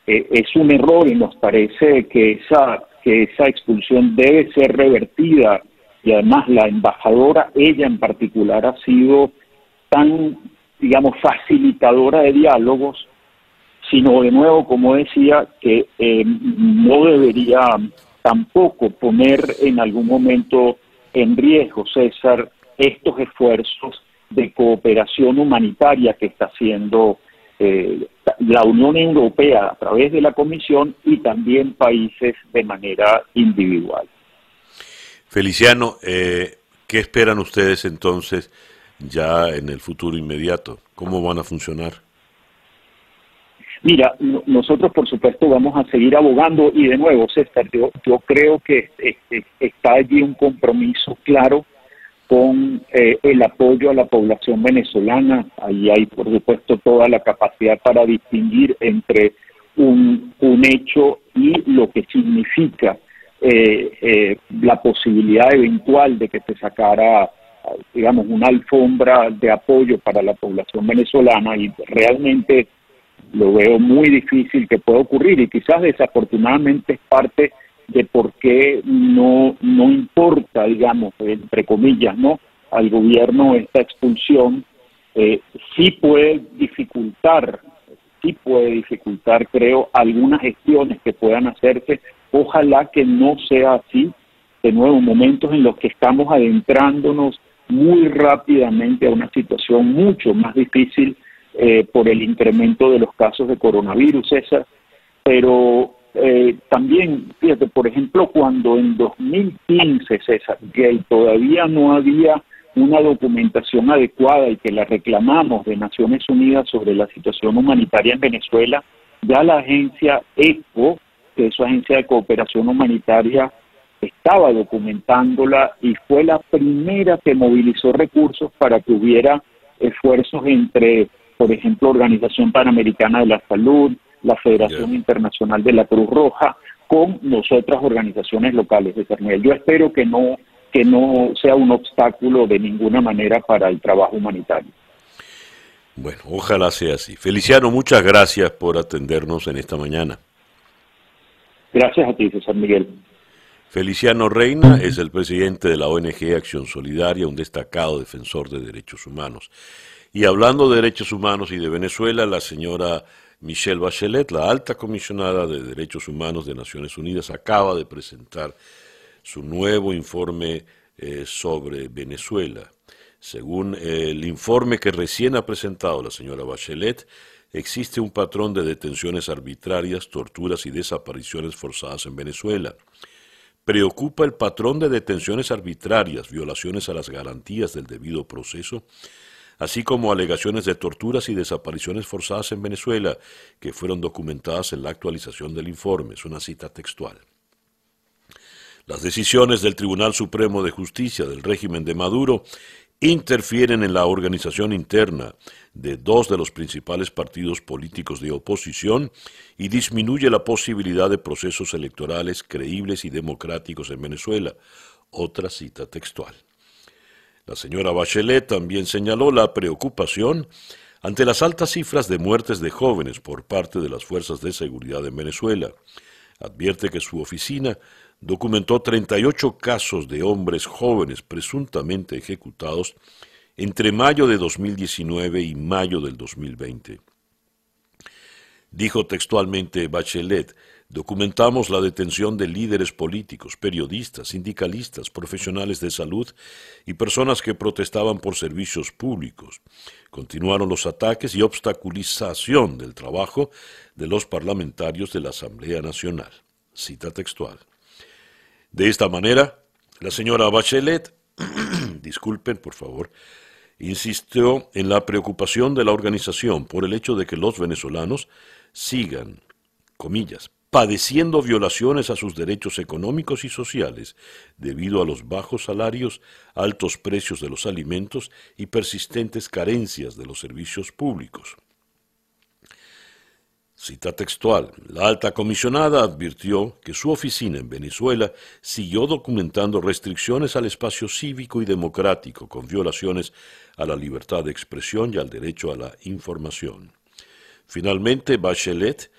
eh, es un error y nos parece que esa, que esa expulsión debe ser revertida y además la embajadora, ella en particular, ha sido tan digamos, facilitadora de diálogos, sino de nuevo, como decía, que eh, no debería tampoco poner en algún momento en riesgo, César, estos esfuerzos de cooperación humanitaria que está haciendo eh, la Unión Europea a través de la Comisión y también países de manera individual. Feliciano, eh, ¿qué esperan ustedes entonces? ya en el futuro inmediato? ¿Cómo van a funcionar? Mira, nosotros por supuesto vamos a seguir abogando y de nuevo, César, yo, yo creo que está allí un compromiso claro con eh, el apoyo a la población venezolana. Ahí hay, por supuesto, toda la capacidad para distinguir entre un, un hecho y lo que significa eh, eh, la posibilidad eventual de que se sacara digamos, una alfombra de apoyo para la población venezolana y realmente lo veo muy difícil que pueda ocurrir y quizás desafortunadamente es parte de por qué no, no importa, digamos, entre comillas, ¿no? al gobierno esta expulsión, eh, sí puede dificultar, sí puede dificultar, creo, algunas gestiones que puedan hacerse. Ojalá que no sea así. De nuevo, momentos en los que estamos adentrándonos muy rápidamente a una situación mucho más difícil eh, por el incremento de los casos de coronavirus, César. Pero eh, también, fíjate, por ejemplo, cuando en 2015, César, que todavía no había una documentación adecuada y que la reclamamos de Naciones Unidas sobre la situación humanitaria en Venezuela, ya la agencia ECO, que es su agencia de cooperación humanitaria, estaba documentándola y fue la primera que movilizó recursos para que hubiera esfuerzos entre, por ejemplo, Organización Panamericana de la Salud, la Federación Internacional de la Cruz Roja, con nosotras organizaciones locales de Cerniel. Yo espero que no que no sea un obstáculo de ninguna manera para el trabajo humanitario. Bueno, ojalá sea así. Feliciano, muchas gracias por atendernos en esta mañana. Gracias a ti, César Miguel. Feliciano Reina es el presidente de la ONG Acción Solidaria, un destacado defensor de derechos humanos. Y hablando de derechos humanos y de Venezuela, la señora Michelle Bachelet, la alta comisionada de Derechos Humanos de Naciones Unidas, acaba de presentar su nuevo informe eh, sobre Venezuela. Según el informe que recién ha presentado la señora Bachelet, existe un patrón de detenciones arbitrarias, torturas y desapariciones forzadas en Venezuela preocupa el patrón de detenciones arbitrarias, violaciones a las garantías del debido proceso, así como alegaciones de torturas y desapariciones forzadas en Venezuela, que fueron documentadas en la actualización del informe. Es una cita textual. Las decisiones del Tribunal Supremo de Justicia del régimen de Maduro interfieren en la organización interna de dos de los principales partidos políticos de oposición y disminuye la posibilidad de procesos electorales creíbles y democráticos en Venezuela. Otra cita textual. La señora Bachelet también señaló la preocupación ante las altas cifras de muertes de jóvenes por parte de las fuerzas de seguridad en Venezuela. Advierte que su oficina documentó 38 casos de hombres jóvenes presuntamente ejecutados entre mayo de 2019 y mayo del 2020. Dijo textualmente Bachelet, documentamos la detención de líderes políticos, periodistas, sindicalistas, profesionales de salud y personas que protestaban por servicios públicos. Continuaron los ataques y obstaculización del trabajo de los parlamentarios de la Asamblea Nacional. Cita textual. De esta manera, la señora Bachelet, disculpen por favor, insistió en la preocupación de la organización por el hecho de que los venezolanos sigan, comillas, padeciendo violaciones a sus derechos económicos y sociales debido a los bajos salarios, altos precios de los alimentos y persistentes carencias de los servicios públicos. Cita textual. La alta comisionada advirtió que su oficina en Venezuela siguió documentando restricciones al espacio cívico y democrático con violaciones a la libertad de expresión y al derecho a la información. Finalmente, Bachelet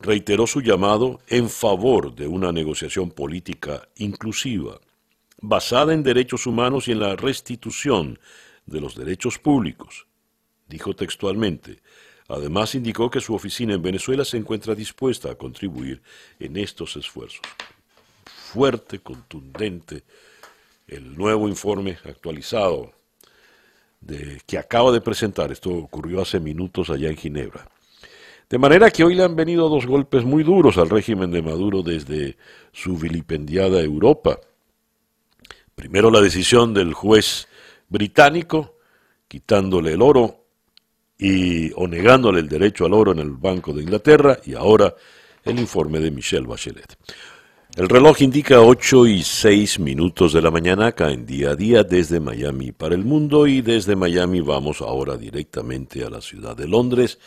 reiteró su llamado en favor de una negociación política inclusiva, basada en derechos humanos y en la restitución de los derechos públicos. Dijo textualmente, Además, indicó que su oficina en Venezuela se encuentra dispuesta a contribuir en estos esfuerzos. Fuerte, contundente, el nuevo informe actualizado que acaba de presentar. Esto ocurrió hace minutos allá en Ginebra. De manera que hoy le han venido dos golpes muy duros al régimen de Maduro desde su vilipendiada Europa. Primero la decisión del juez británico, quitándole el oro y o negándole el derecho al oro en el Banco de Inglaterra y ahora el informe de Michelle Bachelet. El reloj indica 8 y 6 minutos de la mañana acá en día a día desde Miami para el mundo y desde Miami vamos ahora directamente a la ciudad de Londres,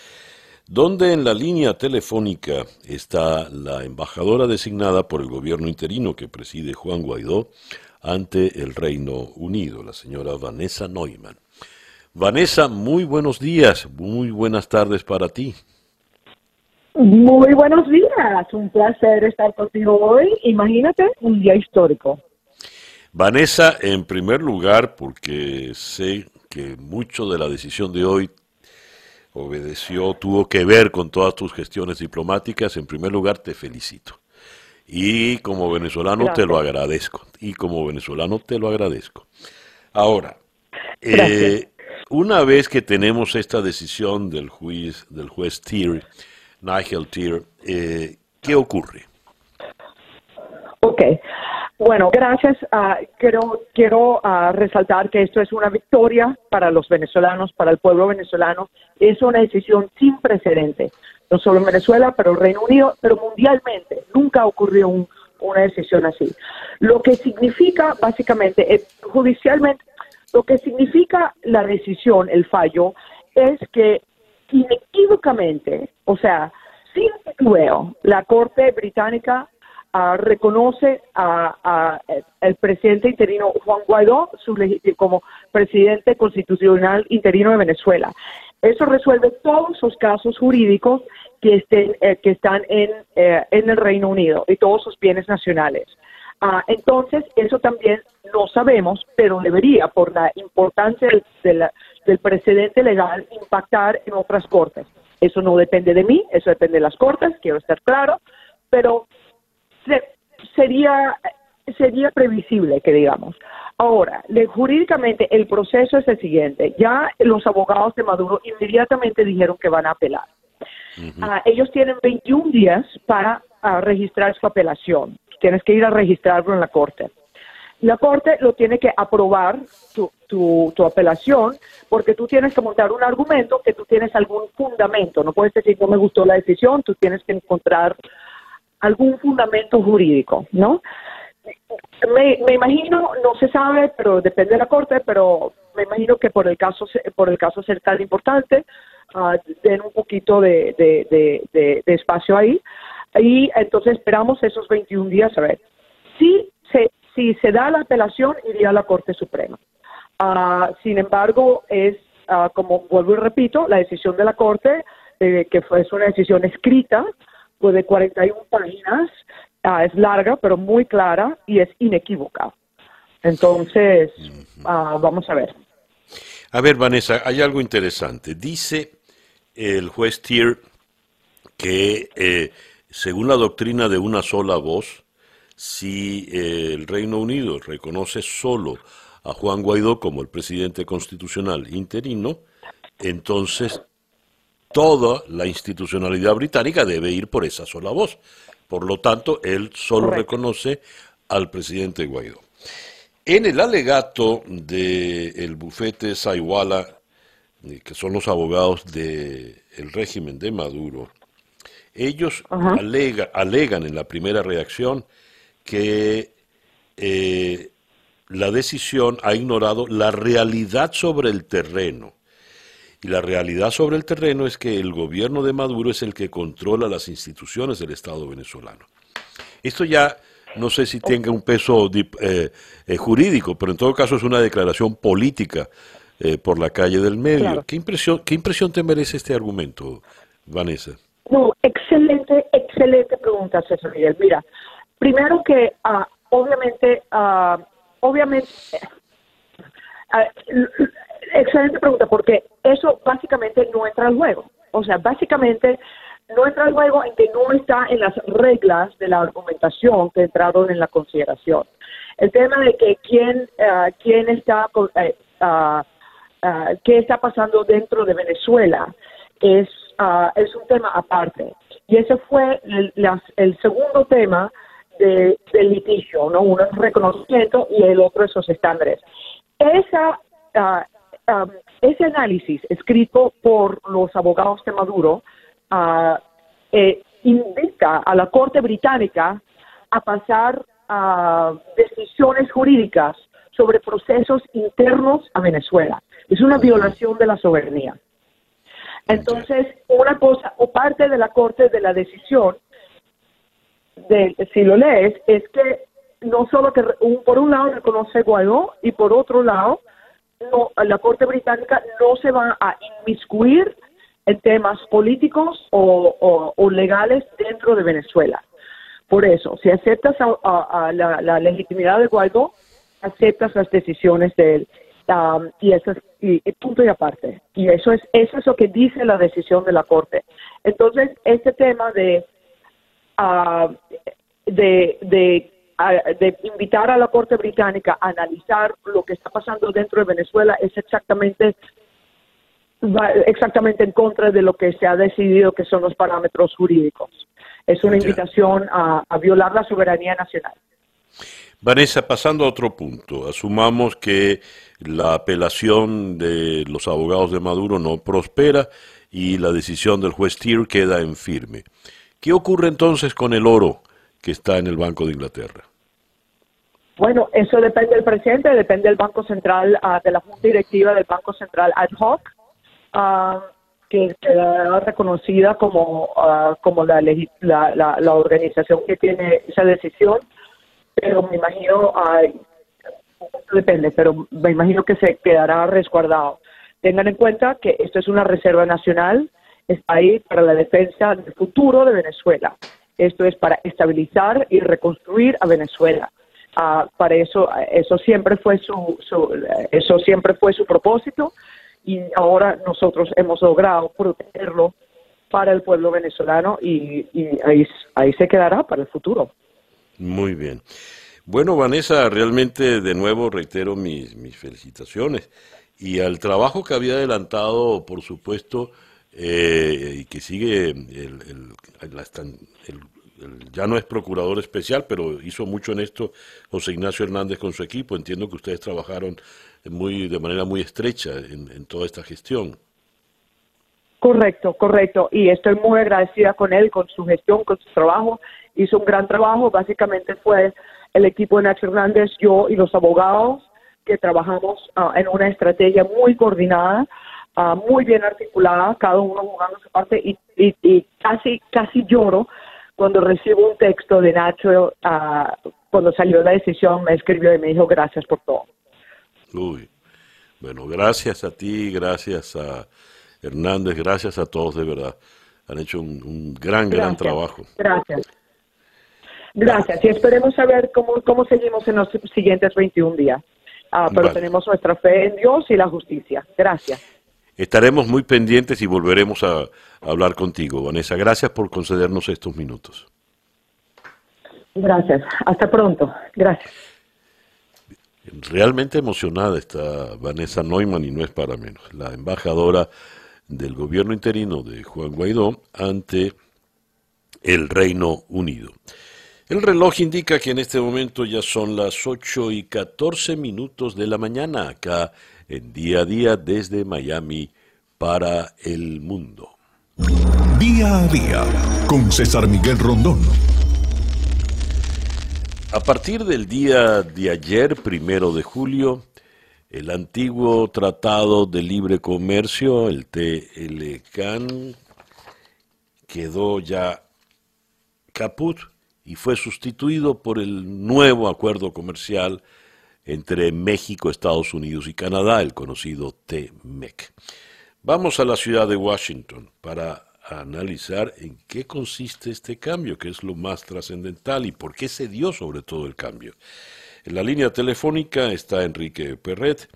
donde en la línea telefónica está la embajadora designada por el gobierno interino que preside Juan Guaidó ante el Reino Unido, la señora Vanessa Neumann. Vanessa, muy buenos días, muy buenas tardes para ti. Muy buenos días, un placer estar contigo hoy. Imagínate, un día histórico. Vanessa, en primer lugar, porque sé que mucho de la decisión de hoy obedeció, tuvo que ver con todas tus gestiones diplomáticas, en primer lugar te felicito. Y como venezolano te lo agradezco. Y como venezolano te lo agradezco. Ahora, eh, una vez que tenemos esta decisión del juez, del juez Tier, Nigel Tier, eh, ¿qué ocurre? Ok. Bueno, gracias. Uh, quiero quiero uh, resaltar que esto es una victoria para los venezolanos, para el pueblo venezolano. Es una decisión sin precedente, no solo en Venezuela, pero Reino Unido, pero mundialmente. Nunca ocurrió un, una decisión así. Lo que significa, básicamente, eh, judicialmente, lo que significa la decisión, el fallo, es que inequívocamente, o sea, sin titubeo, la Corte Británica uh, reconoce a, el presidente interino Juan Guaidó como presidente constitucional interino de Venezuela. Eso resuelve todos los casos jurídicos que, estén, eh, que están en, eh, en el Reino Unido y todos sus bienes nacionales. Ah, entonces, eso también no sabemos, pero debería, por la importancia del, precedente legal, impactar en otras cortes. Eso no depende de mí, eso depende de las cortes, quiero estar claro, pero sería, sería previsible que digamos. Ahora, jurídicamente el proceso es el siguiente. Ya los abogados de Maduro inmediatamente dijeron que van a apelar. Ah, ellos tienen 21 días para ah, registrar su apelación tienes que ir a registrarlo en la corte. La corte lo tiene que aprobar tu, tu, apelación porque tú tienes que montar un argumento que tú tienes algún fundamento. No puedes decir no me gustó la decisión, tú tienes que encontrar algún fundamento jurídico, ¿no? me, me, imagino, no se sabe, pero depende de la corte, pero me imagino que por el caso por el caso ser tan importante, uh, den un poquito de, de, de, espacio ahí. Y entonces esperamos esos 21 días a ver. Si se, si se da la apelación, iría a la Corte Suprema. Uh, sin embargo, es, uh, como vuelvo y repito, la decisión de la Corte, eh, que fue es una decisión escrita, pues de 41 páginas, Ah, es larga, pero muy clara y es inequívoca. Entonces, ah, vamos a ver. A ver, Vanessa, hay algo interesante. Dice el juez Tier que, eh, según la doctrina de una sola voz, si eh, el Reino Unido reconoce solo a Juan Guaidó como el presidente constitucional interino, entonces toda la institucionalidad británica debe ir por esa sola voz. Por lo tanto, él solo reconoce al presidente Guaidó. En el alegato del bufete Saiwala, eh, que son los abogados del régimen de Maduro, ellos alegan en la primera reacción que eh, la decisión ha ignorado la realidad sobre el terreno y la realidad sobre el terreno es que el gobierno de Maduro es el que controla las instituciones del Estado venezolano. Esto ya no sé si tenga un peso eh, eh, jurídico, pero en todo caso es una declaración política eh, por la calle del medio. ¿Qué, impresión, ¿Qué impresión te merece este argumento, Vanessa? No, excelente, excelente pregunta, César Miguel. Mira, primero que ah, obviamente, uh, obviamente, ah, excelente pregunta, porque eso básicamente no entra al juego. O sea, básicamente no entra al juego en que no está en las reglas de la argumentación que entraron en la consideración. El tema de que quién, uh, quién está, uh, uh, qué está pasando dentro de Venezuela es, es un tema aparte. Y ese fue el, el segundo tema de, del litigio, ¿no? Uno es reconocimiento y el otro es los estándares. Esa, Um, ese análisis escrito por los abogados de Maduro uh, eh, invita a la Corte Británica a pasar a decisiones jurídicas sobre procesos internos a Venezuela. Es una violación de la soberanía. Entonces, una cosa, o parte de la Corte de la decisión, de, si lo lees, es que no solo que por un lado reconoce Guaidó y por otro lado no, la Corte Británica no se va a inmiscuir en temas políticos o, legales dentro de Venezuela. Por eso, si aceptas a, la, legitimidad de Guaidó, aceptas las decisiones de él. Um, y eso es y, punto y aparte. Y eso es, eso es lo que dice la decisión de la Corte. Entonces, este tema de, uh, de, de de invitar a la Corte Británica a analizar lo que está pasando dentro de Venezuela es exactamente exactamente en contra de lo que se ha decidido que son los parámetros jurídicos. Es una invitación a, violar la soberanía nacional. Vanessa, pasando a otro punto, asumamos que la apelación de los abogados de Maduro no prospera y la decisión del juez Tier queda en firme. ¿Qué ocurre entonces con el oro que está en el Banco de Inglaterra? Bueno, eso depende del presidente, depende del Banco Central, ah, de la Junta Directiva del Banco Central ad hoc, uh, que queda reconocida como, ah, como la, la, organización que tiene esa decisión, pero me imagino, depende, pero me imagino que se quedará resguardado. Tengan en cuenta que esto es una reserva nacional, está ahí para la defensa del futuro de Venezuela. Esto es para estabilizar y reconstruir a Venezuela Ah, para eso, eso siempre fue su, eso siempre fue su propósito y ahora nosotros hemos logrado protegerlo para el pueblo venezolano y, ahí, ahí se quedará para el futuro. Muy bien. Bueno, Vanessa, realmente de nuevo reitero mis, mis felicitaciones y al trabajo que había adelantado, por supuesto, eh, y que sigue el, ya no es procurador especial, pero hizo mucho en esto José Ignacio Hernández con su equipo. Entiendo que ustedes trabajaron muy de manera muy estrecha en, toda esta gestión. Correcto, correcto. Y estoy muy agradecida con él, con su gestión, con su trabajo. Hizo un gran trabajo. Básicamente fue el equipo de Nacho Hernández, yo y los abogados que trabajamos ah, en una estrategia muy coordinada, ah, muy bien articulada, cada uno jugando su parte y, y, casi, casi lloro cuando recibo un texto de Nacho uh, cuando salió la decisión, me escribió y me dijo gracias por todo. Uy, bueno, gracias a ti, gracias a Hernández, gracias a todos de verdad. Han hecho un, gran, gran trabajo. Gracias. Gracias. Y esperemos saber cómo, cómo seguimos en los siguientes 21 días. Ah, pero tenemos nuestra fe en Dios y la justicia. Gracias. Estaremos muy pendientes y volveremos a, a hablar contigo, Vanessa. Gracias por concedernos estos minutos. Gracias. Hasta pronto. Gracias. Realmente emocionada está Vanessa Neumann y no es para menos. La embajadora del gobierno interino de Juan Guaidó ante el Reino Unido. El reloj indica que en este momento ya son las 8 y 14 minutos de la mañana acá en día a día desde Miami para el mundo. Día a día con César Miguel Rondón. A partir del día de ayer, primero de julio, el antiguo Tratado de Libre Comercio, el TLCAN, quedó ya caput y fue sustituido por el nuevo acuerdo comercial entre México, Estados Unidos y Canadá, el conocido TMEC. Vamos a la ciudad de Washington para analizar en qué consiste este cambio, que es lo más trascendental y por qué se dio sobre todo el cambio. En la línea telefónica está Enrique Perret,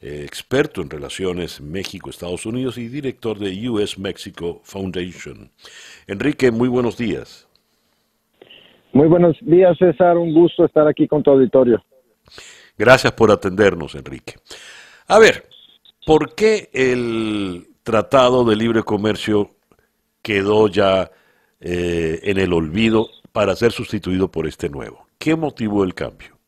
eh, experto en relaciones México-Estados Unidos y director de US Mexico Foundation. Enrique, muy buenos días. Muy buenos días, César. Un gusto estar aquí con tu auditorio. Gracias por atendernos, Enrique. A ver, ¿por qué el Tratado de Libre Comercio quedó ya eh, en el olvido para ser sustituido por este nuevo? ¿Qué motivó el cambio?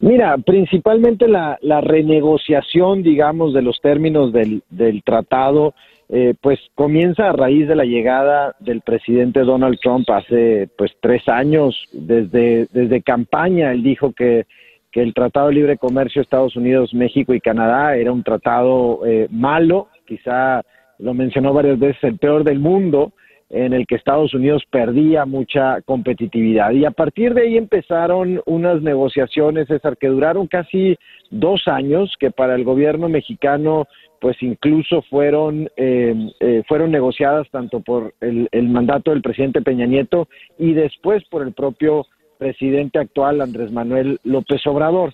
Mira, principalmente la, renegociación, digamos, de los términos del, tratado, eh, pues comienza a raíz de la llegada del presidente Donald Trump hace pues tres años, desde, desde campaña, él dijo que, que el Tratado de Libre Comercio Estados Unidos, México y Canadá era un tratado eh, malo, quizá lo mencionó varias veces, el peor del mundo, en el que Estados Unidos perdía mucha competitividad. Y a partir de ahí empezaron unas negociaciones, César, que duraron casi dos años, que para el gobierno mexicano pues incluso fueron, eh, eh, fueron negociadas tanto por el, el mandato del presidente Peña Nieto y después por el propio presidente actual Andrés Manuel López Obrador.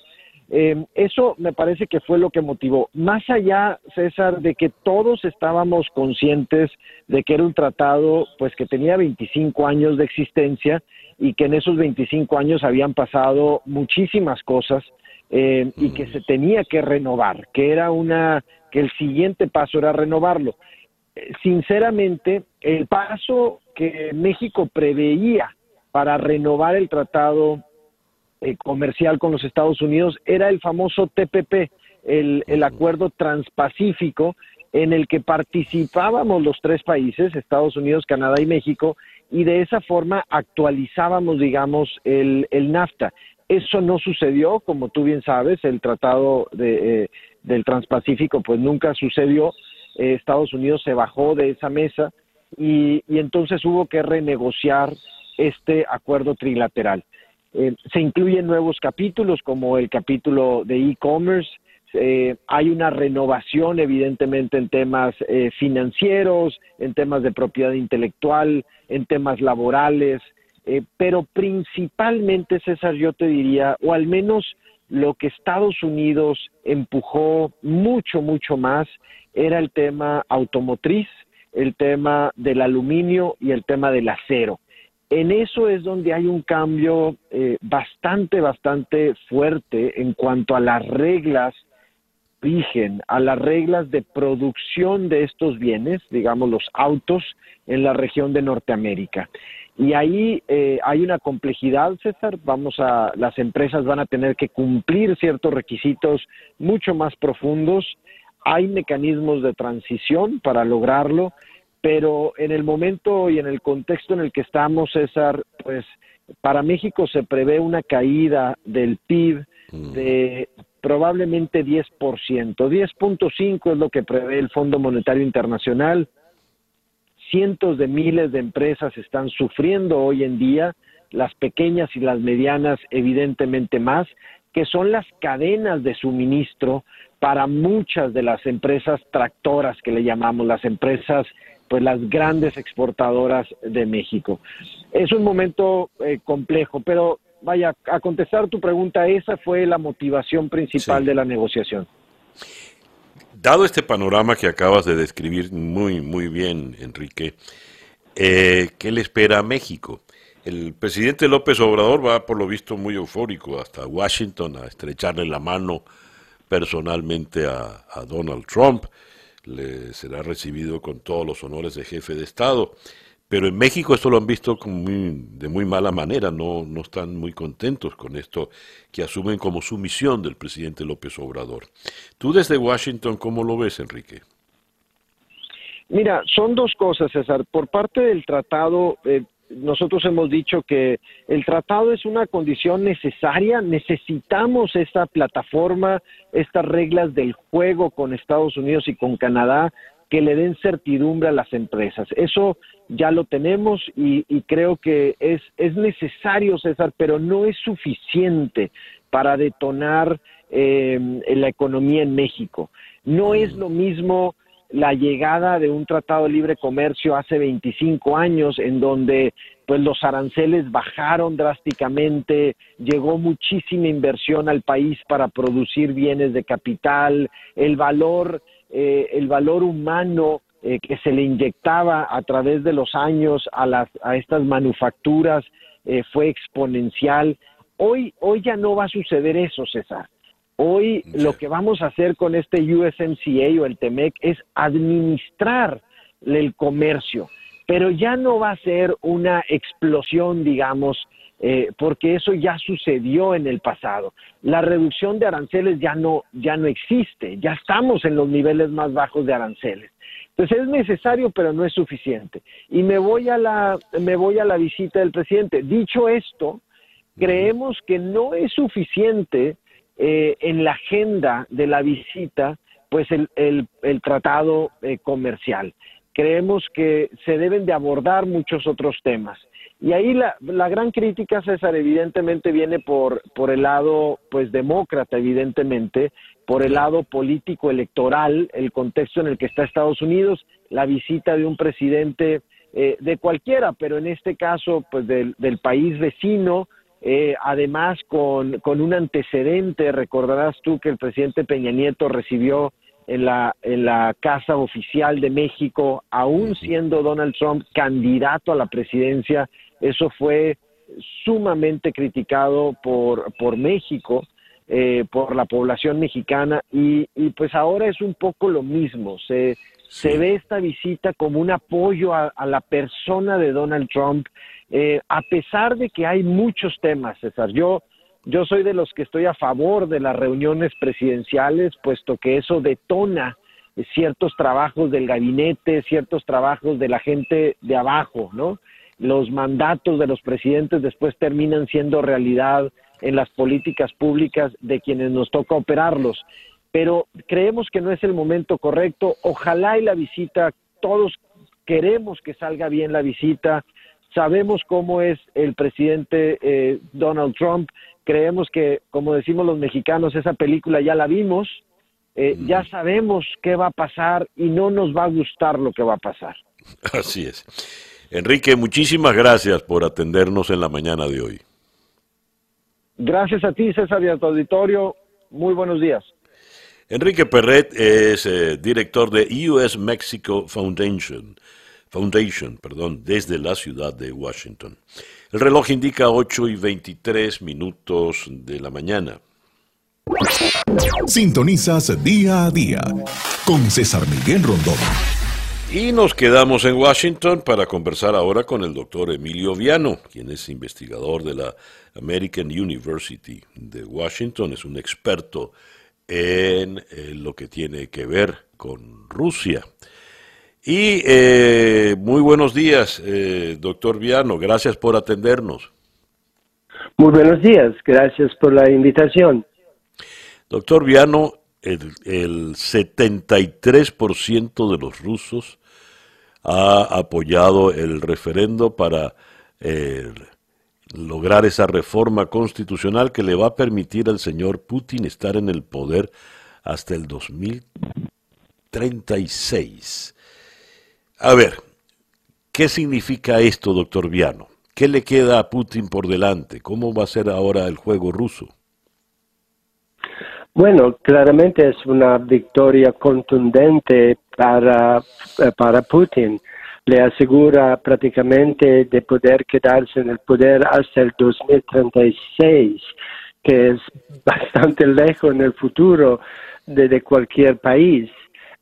Eh, eso me parece que fue lo que motivó. Más allá, César, de que todos estábamos conscientes de que era un tratado, pues que tenía 25 años de existencia y que en esos 25 años habían pasado muchísimas cosas eh, y que se tenía que renovar, que era una, que el siguiente paso era renovarlo. Eh, sinceramente, el paso que México preveía para renovar el tratado eh, comercial con los Estados Unidos era el famoso TPP, el, el acuerdo transpacífico en el que participábamos los tres países, Estados Unidos, Canadá y México, y de esa forma actualizábamos, digamos, el, el NAFTA. Eso no sucedió, como tú bien sabes, el tratado de, eh, del Transpacífico pues nunca sucedió, eh, Estados Unidos se bajó de esa mesa y, y entonces hubo que renegociar este acuerdo trilateral. Eh, se incluyen nuevos capítulos como el capítulo de e-commerce. Eh, hay una renovación evidentemente en temas eh, financieros, en temas de propiedad intelectual, en temas laborales, pero principalmente, César, yo te diría, o al menos lo que Estados Unidos empujó mucho, mucho más, era el tema automotriz, el tema del aluminio y el tema del acero en eso es donde hay un cambio eh, bastante, bastante fuerte en cuanto a las reglas rigen, a las reglas de producción de estos bienes, digamos los autos, en la región de Norteamérica. Y ahí eh, hay una complejidad, César. Vamos a, las empresas van a tener que cumplir ciertos requisitos mucho más profundos. Hay mecanismos de transición para lograrlo pero en el momento y en el contexto en el que estamos, César, pues para México se prevé una caída del PIB mm. de probablemente 10%. 10.5 es lo que prevé el Fondo Monetario Internacional. Cientos de miles de empresas están sufriendo hoy en día, las pequeñas y las medianas evidentemente más, que son las cadenas de suministro para muchas de las empresas tractoras que le llamamos, las empresas, pues las grandes exportadoras de México. Es un momento eh, complejo, pero vaya, a contestar tu pregunta, esa fue la motivación principal de la negociación. Dado este panorama que acabas de describir muy, muy bien, Enrique, eh, ¿qué le espera a México? El presidente López Obrador va, por lo visto, muy eufórico hasta Washington a estrecharle la mano personalmente a, Donald Trump. Le será recibido con todos los honores de jefe de Estado. Pero en México esto lo han visto de muy mala manera, no, no están muy contentos con esto que asumen como su misión del presidente López Obrador. Tú desde Washington, ¿cómo lo ves, Enrique? Mira, son dos cosas, César. Por parte del tratado, eh, nosotros hemos dicho que el tratado es una condición necesaria, necesitamos esta plataforma, estas reglas del juego con Estados Unidos y con Canadá que le den certidumbre a las empresas. Eso ya lo tenemos y, creo que es, es necesario, César, pero no es suficiente para detonar eh, la economía en México. No es lo mismo la llegada de un tratado de libre comercio hace 25 años en donde pues los aranceles bajaron drásticamente, llegó muchísima inversión al país para producir bienes de capital, el valor eh, el valor humano eh, que se le inyectaba a través de los años a las a estas manufacturas eh, fue exponencial. Hoy hoy ya no va a suceder eso, César. Hoy lo que vamos a hacer con este USMCA o el TEMEC es administrar el comercio, pero ya no va a ser una explosión, digamos, eh, porque eso ya sucedió en el pasado. La reducción de aranceles ya no, ya no existe, ya estamos en los niveles más bajos de aranceles. Entonces es necesario, pero no es suficiente. Y me voy a la, me voy a la visita del presidente. Dicho esto, creemos que no es suficiente eh, en la agenda de la visita, pues el, el, tratado eh, comercial. Creemos que se deben de abordar muchos otros temas. Y ahí la, la, gran crítica, César, evidentemente viene por, por el lado, pues, demócrata, evidentemente, por el lado político electoral, el contexto en el que está Estados Unidos, la visita de un presidente eh, de cualquiera, pero en este caso, pues, del, del país vecino, eh, además con, con, un antecedente, recordarás tú que el presidente Peña Nieto recibió en la, en la Casa Oficial de México, aún siendo Donald Trump candidato a la presidencia, eso fue sumamente criticado por, por México, eh, por la población mexicana, y, y, pues ahora es un poco lo mismo, se, se ve esta visita como un apoyo a, a la persona de Donald Trump, eh, a pesar de que hay muchos temas, César, yo, yo soy de los que estoy a favor de las reuniones presidenciales, puesto que eso detona ciertos trabajos del gabinete, ciertos trabajos de la gente de abajo, ¿no? Los mandatos de los presidentes después terminan siendo realidad en las políticas públicas de quienes nos toca operarlos. Pero creemos que no es el momento correcto. Ojalá y la visita, todos queremos que salga bien la visita, Sabemos cómo es el presidente eh, Donald Trump. Creemos que, como decimos los mexicanos, esa película ya la vimos. Eh, ya sabemos qué va a pasar y no nos va a gustar lo que va a pasar. Así es. Enrique, muchísimas gracias por atendernos en la mañana de hoy. Gracias a ti, César, y a tu auditorio. Muy buenos días. Enrique Perret es eh, director de US Mexico Foundation. Foundation, perdón, desde la ciudad de Washington. El reloj indica 8 y 23 minutos de la mañana. Sintonizas día a día con César Miguel Rondón. Y nos quedamos en Washington para conversar ahora con el doctor Emilio Viano, quien es investigador de la American University de Washington, es un experto en lo que tiene que ver con Rusia. Y eh, muy buenos días, eh, doctor Viano, gracias por atendernos. Muy buenos días, gracias por la invitación. Doctor Viano, el, el 73% de los rusos ha apoyado el referendo para eh, lograr esa reforma constitucional que le va a permitir al señor Putin estar en el poder hasta el 2036. A ver, ¿qué significa esto, doctor Viano? ¿Qué le queda a Putin por delante? ¿Cómo va a ser ahora el juego ruso? Bueno, claramente es una victoria contundente para, eh, para Putin. Le asegura prácticamente de poder quedarse en el poder hasta el 2036, que es bastante lejos en el futuro de, de cualquier país.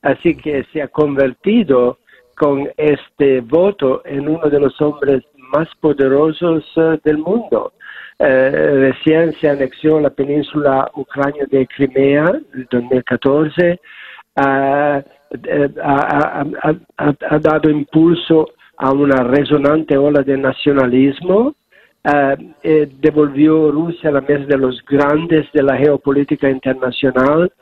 Así que se ha convertido con este voto en uno de los hombres más poderosos uh, del mundo. Uh, recién se anexió la península ucrania de Crimea en 2014. Uh, ha, ha, dado impulso a una resonante ola de nacionalismo, eh, devolvió Rusia a la mesa de los grandes de la geopolítica internacional,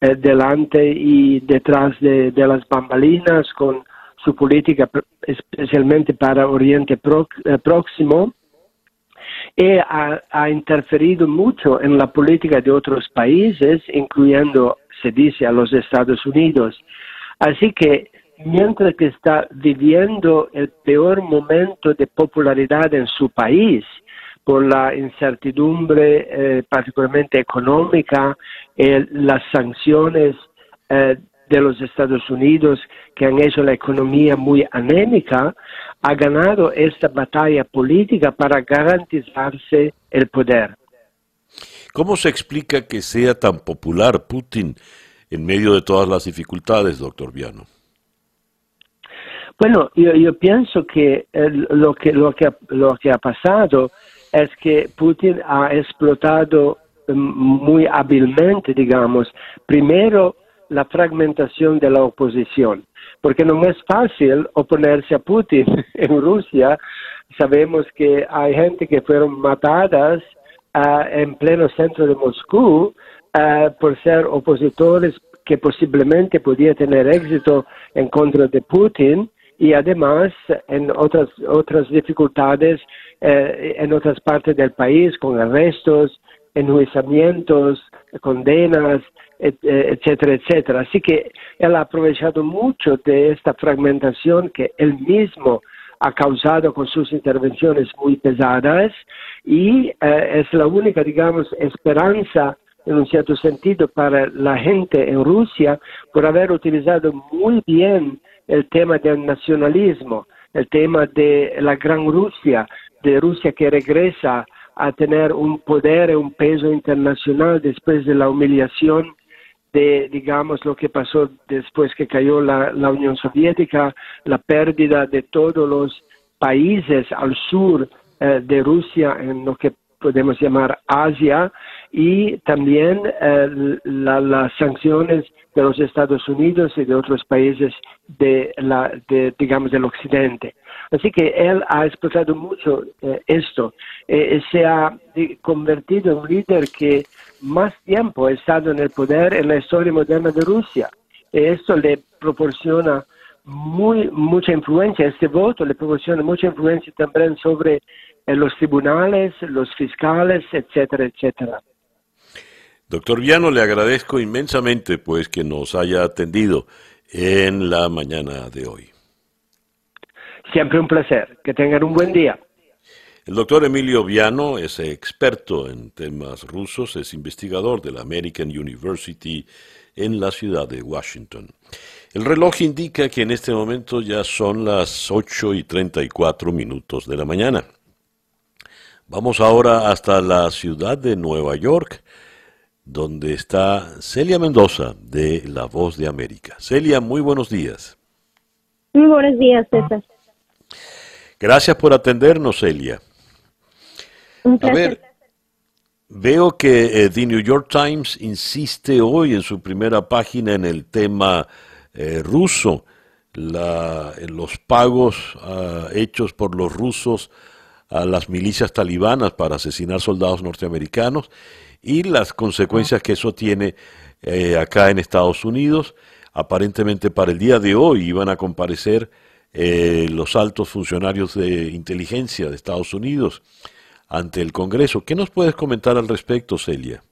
eh, delante y detrás de, de, las bambalinas, con su política especialmente para Oriente eh, Próximo y ha, interferido mucho en la política de otros países, incluyendo, se dice, a los Estados Unidos. Así que mientras que está viviendo el peor momento de popularidad en su país, por la incertidumbre eh, particularmente económica, eh, las sanciones eh, de los Estados Unidos que han hecho la economía muy anémica, ha ganado esta batalla política para garantizarse el poder. ¿Cómo se explica que sea tan popular Putin en medio de todas las dificultades, doctor Viano? Bueno, yo, yo pienso que, lo que lo que lo que ha pasado es que Putin ha explotado mm, muy hábilmente, digamos, primero la fragmentación de la oposición, porque no es fácil oponerse a Putin en Rusia. Sabemos que hay gente que fueron matadas uh, en pleno centro de Moscú uh, por ser opositores que posiblemente podía tener éxito en contra de Putin y además en otras otras dificultades eh, en otras partes del país con arrestos, enjuiciamientos, condenas, eh, etcétera, etcétera. Así que él ha aprovechado mucho de esta fragmentación que él mismo ha causado con sus intervenciones muy pesadas y eh, es la única, digamos, esperanza en un cierto sentido para la gente en Rusia por haber utilizado muy bien el tema del nacionalismo, el tema de la Gran Rusia, de Rusia que regresa a tener un poder y un peso internacional después de la humillación de, digamos, lo que pasó después que cayó la, Unión Soviética, la pérdida de todos los países al sur eh, de Rusia en lo que podemos llamar Asia y también eh, la, las sanciones de los Estados Unidos y de otros países de la, de, digamos, del Occidente. Así que él ha explotado mucho eh, esto. Eh, se ha convertido en un líder que más tiempo ha estado en el poder en la historia moderna de Rusia. esto le proporciona muy, mucha influencia, este voto le proporciona mucha influencia también sobre eh, los tribunales, los fiscales, etcétera, etcétera. Doctor Viano, le agradezco inmensamente pues que nos haya atendido en la mañana de hoy. Siempre un placer. Que tengan un buen día. El doctor Emilio Viano es experto en temas rusos, es investigador de la American University en la ciudad de Washington. El reloj indica que en este momento ya son las 8 y 34 minutos de la mañana. Vamos ahora hasta la ciudad de Nueva York, donde está Celia Mendoza de La Voz de América. Celia, muy buenos días. Muy buenos días, César. Gracias por atendernos, Celia. A ver, veo que eh, The New York Times insiste hoy en su primera página en el tema eh, ruso, la, los pagos uh, hechos por los rusos a las milicias talibanas para asesinar soldados norteamericanos y las consecuencias que eso tiene eh, acá en Estados Unidos. Aparentemente para el día de hoy iban a comparecer eh, los altos funcionarios de inteligencia de Estados Unidos ante el Congreso. ¿Qué nos puedes comentar al respecto, Celia?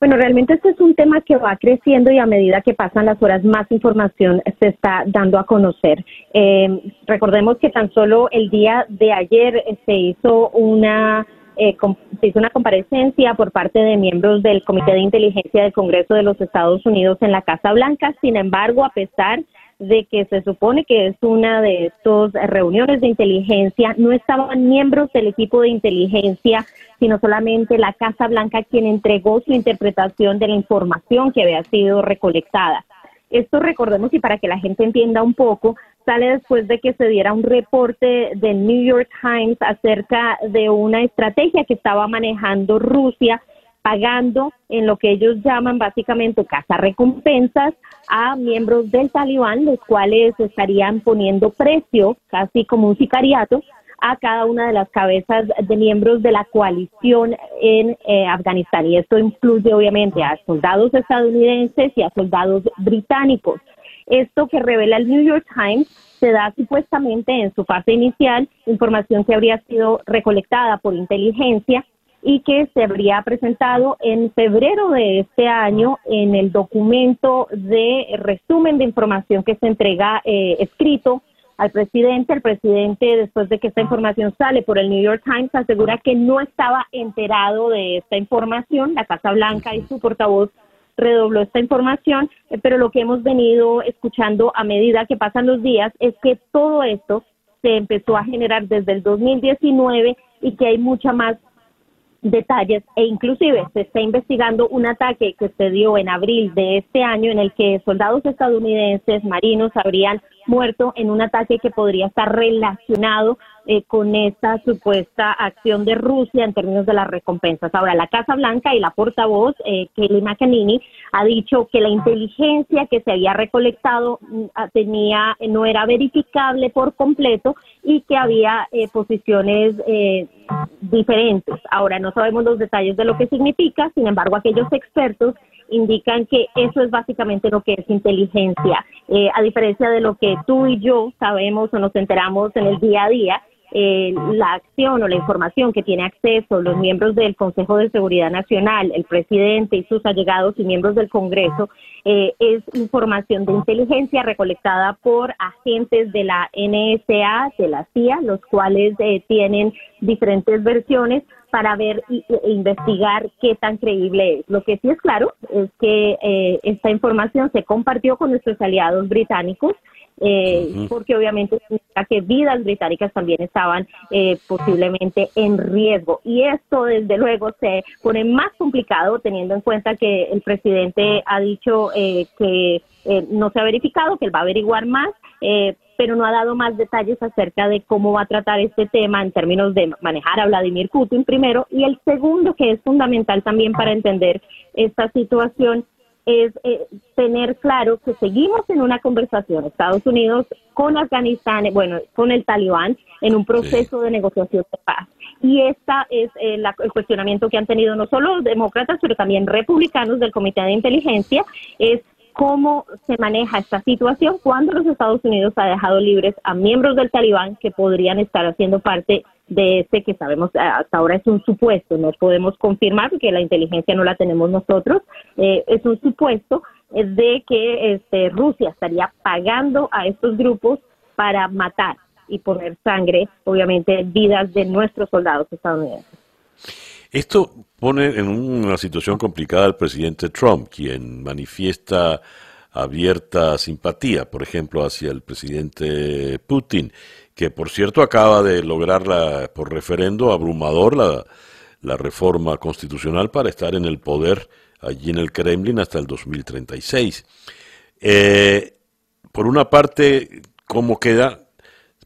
Bueno, realmente este es un tema que va creciendo y a medida que pasan las horas más información se está dando a conocer. Eh, recordemos que tan solo el día de ayer se hizo una eh, se hizo una comparecencia por parte de miembros del Comité de Inteligencia del Congreso de los Estados Unidos en la Casa Blanca. Sin embargo, a pesar de que se supone que es una de estas reuniones de inteligencia, no estaban miembros del equipo de inteligencia, sino solamente la Casa Blanca quien entregó su interpretación de la información que había sido recolectada. Esto recordemos y para que la gente entienda un poco, sale después de que se diera un reporte del New York Times acerca de una estrategia que estaba manejando Rusia pagando en lo que ellos llaman básicamente recompensas a miembros del talibán, los cuales estarían poniendo precio, casi como un sicariato, a cada una de las cabezas de miembros de la coalición en eh, Afganistán. Y esto incluye obviamente a soldados estadounidenses y a soldados británicos. Esto que revela el New York Times se da supuestamente en su fase inicial información que habría sido recolectada por inteligencia y que se habría presentado en febrero de este año en el documento de resumen de información que se entrega eh, escrito al presidente. El presidente, después de que esta información sale por el New York Times, asegura que no estaba enterado de esta información. La Casa Blanca y su portavoz redobló esta información, eh, pero lo que hemos venido escuchando a medida que pasan los días es que todo esto se empezó a generar desde el 2019 y que hay mucha más detalles e inclusive se está investigando un ataque que se dio en abril de este año en el que soldados estadounidenses marinos habrían muerto en un ataque que podría estar relacionado eh, con esta supuesta acción de Rusia en términos de las recompensas. Ahora, la Casa Blanca y la portavoz, eh, Kelly McEnany, ha dicho que la inteligencia que se había recolectado mm, ah, tenía, no era verificable por completo y que había eh, posiciones eh, diferentes. Ahora, no sabemos los detalles de lo que significa, sin embargo, aquellos expertos indican que eso es básicamente lo que es inteligencia. Eh, a diferencia de lo que tú y yo sabemos o nos enteramos en el día a día, eh, la acción o la información que tiene acceso los miembros del Consejo de Seguridad Nacional, el presidente y sus allegados y miembros del Congreso, eh, es información de inteligencia recolectada por agentes de la NSA, de la CIA, los cuales eh, tienen diferentes versiones para ver e investigar qué tan creíble es. Lo que sí es claro es que esta información se compartió con nuestros aliados británicos eh, porque obviamente significa que vidas británicas también estaban eh, posiblemente en riesgo. Y esto, desde luego, se pone más complicado teniendo en cuenta que el presidente ha dicho eh, que no se ha verificado, que él va a averiguar más, pero no ha dado más detalles acerca de cómo va a tratar este tema en términos de manejar a Vladimir Putin primero. Y el segundo, que es fundamental también para entender esta situación, es eh, tener claro que seguimos en una conversación, Estados Unidos con Afganistán, bueno, con el talibán, en un proceso de negociación de paz. Y esta es eh, el cuestionamiento que han tenido no solo demócratas, pero también republicanos del Comité de Inteligencia, es cómo se maneja esta situación cuando los Estados Unidos ha dejado libres a miembros del talibán que podrían estar haciendo parte de este que sabemos eh, hasta ahora es un supuesto, no podemos confirmar porque la inteligencia no la tenemos nosotros, eh, es un supuesto eh, de que este, Rusia estaría pagando a estos grupos para matar y poner sangre, obviamente, vidas de nuestros soldados estadounidenses. Esto pone en una situación complicada al presidente Trump, quien manifiesta abierta simpatía, por ejemplo, hacia el presidente Putin, que por cierto acaba de lograr por referendo abrumador la, la reforma constitucional para estar en el poder allí en el Kremlin hasta el 2036. Eh, por una parte, ¿cómo queda?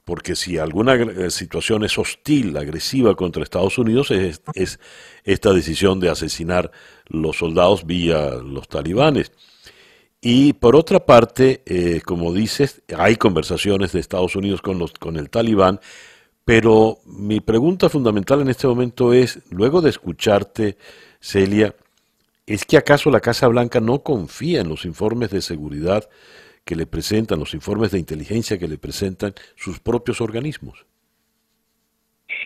Porque si alguna eh, situación es hostil, agresiva contra Estados Unidos, es, es esta decisión de asesinar los soldados vía los talibanes. Y por otra parte, eh, como dices, hay conversaciones de Estados Unidos con, los, con el talibán, Pero mi pregunta fundamental en este momento es, luego de escucharte, Celia, ¿es que acaso la Casa Blanca no confía en los informes de seguridad que le presentan, los informes de inteligencia que le presentan sus propios organismos?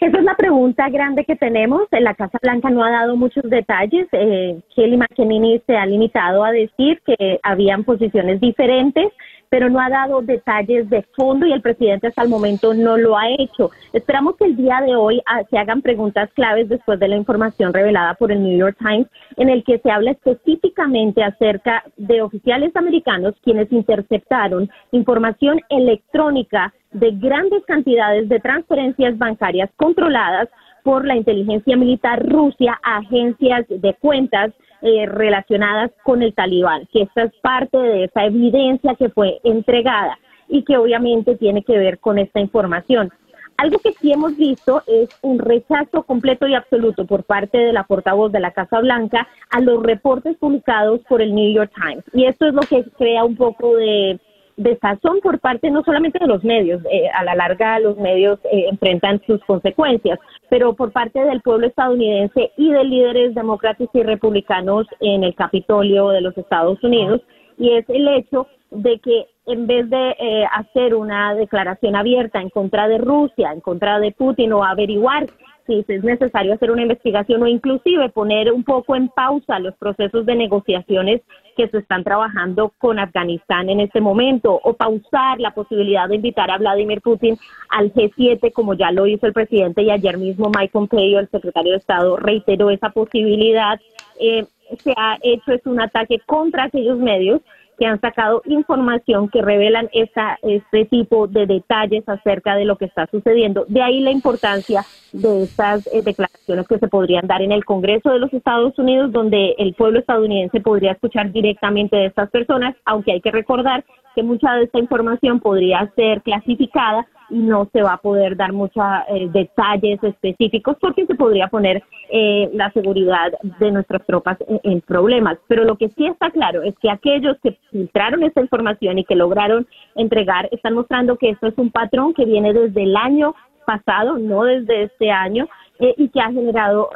Esa es la pregunta grande que tenemos. La Casa Blanca no ha dado muchos detalles. Eh, Kelly McEnany se ha limitado a decir que habían posiciones diferentes pero no ha dado detalles de fondo y el presidente hasta el momento no lo ha hecho. Esperamos que el día de hoy ah, se hagan preguntas claves después de la información revelada por el New York Times, en el que se habla específicamente acerca de oficiales americanos quienes interceptaron información electrónica de grandes cantidades de transferencias bancarias controladas por la inteligencia militar Rusia a agencias de cuentas eh, relacionadas con el talibán, que esta es parte de esa evidencia que fue entregada y que obviamente tiene que ver con esta información. Algo que sí hemos visto es un rechazo completo y absoluto por parte de la portavoz de la Casa Blanca a los reportes publicados por el New York Times. Y esto es lo que crea un poco de desazón por parte no solamente de los medios, eh, a la larga los medios eh, enfrentan sus consecuencias, pero por parte del pueblo estadounidense y de líderes demócratas y republicanos en el Capitolio de los Estados Unidos, y es el hecho de que en vez de eh, hacer una declaración abierta en contra de Rusia, en contra de Putin o averiguar si es necesario hacer una investigación o inclusive poner un poco en pausa los procesos de negociaciones que se están trabajando con Afganistán en este momento o pausar la posibilidad de invitar a Vladimir Putin al G7 como ya lo hizo el presidente y ayer mismo Mike Pompeo, el secretario de Estado, reiteró esa posibilidad. Eh, se ha hecho es un ataque contra aquellos medios que han sacado información que revelan esta, este tipo de detalles acerca de lo que está sucediendo. De ahí la importancia de estas eh, declaraciones que se podrían dar en el Congreso de los Estados Unidos, donde el pueblo estadounidense podría escuchar directamente de estas personas, aunque hay que recordar que mucha de esta información podría ser clasificada no se va a poder dar muchos eh, detalles específicos porque se podría poner eh, la seguridad de nuestras tropas en, problemas. Pero lo que sí está claro es que aquellos que filtraron esta información y que lograron entregar están mostrando que esto es un patrón que viene desde el año pasado, no desde este año, eh, y que ha generado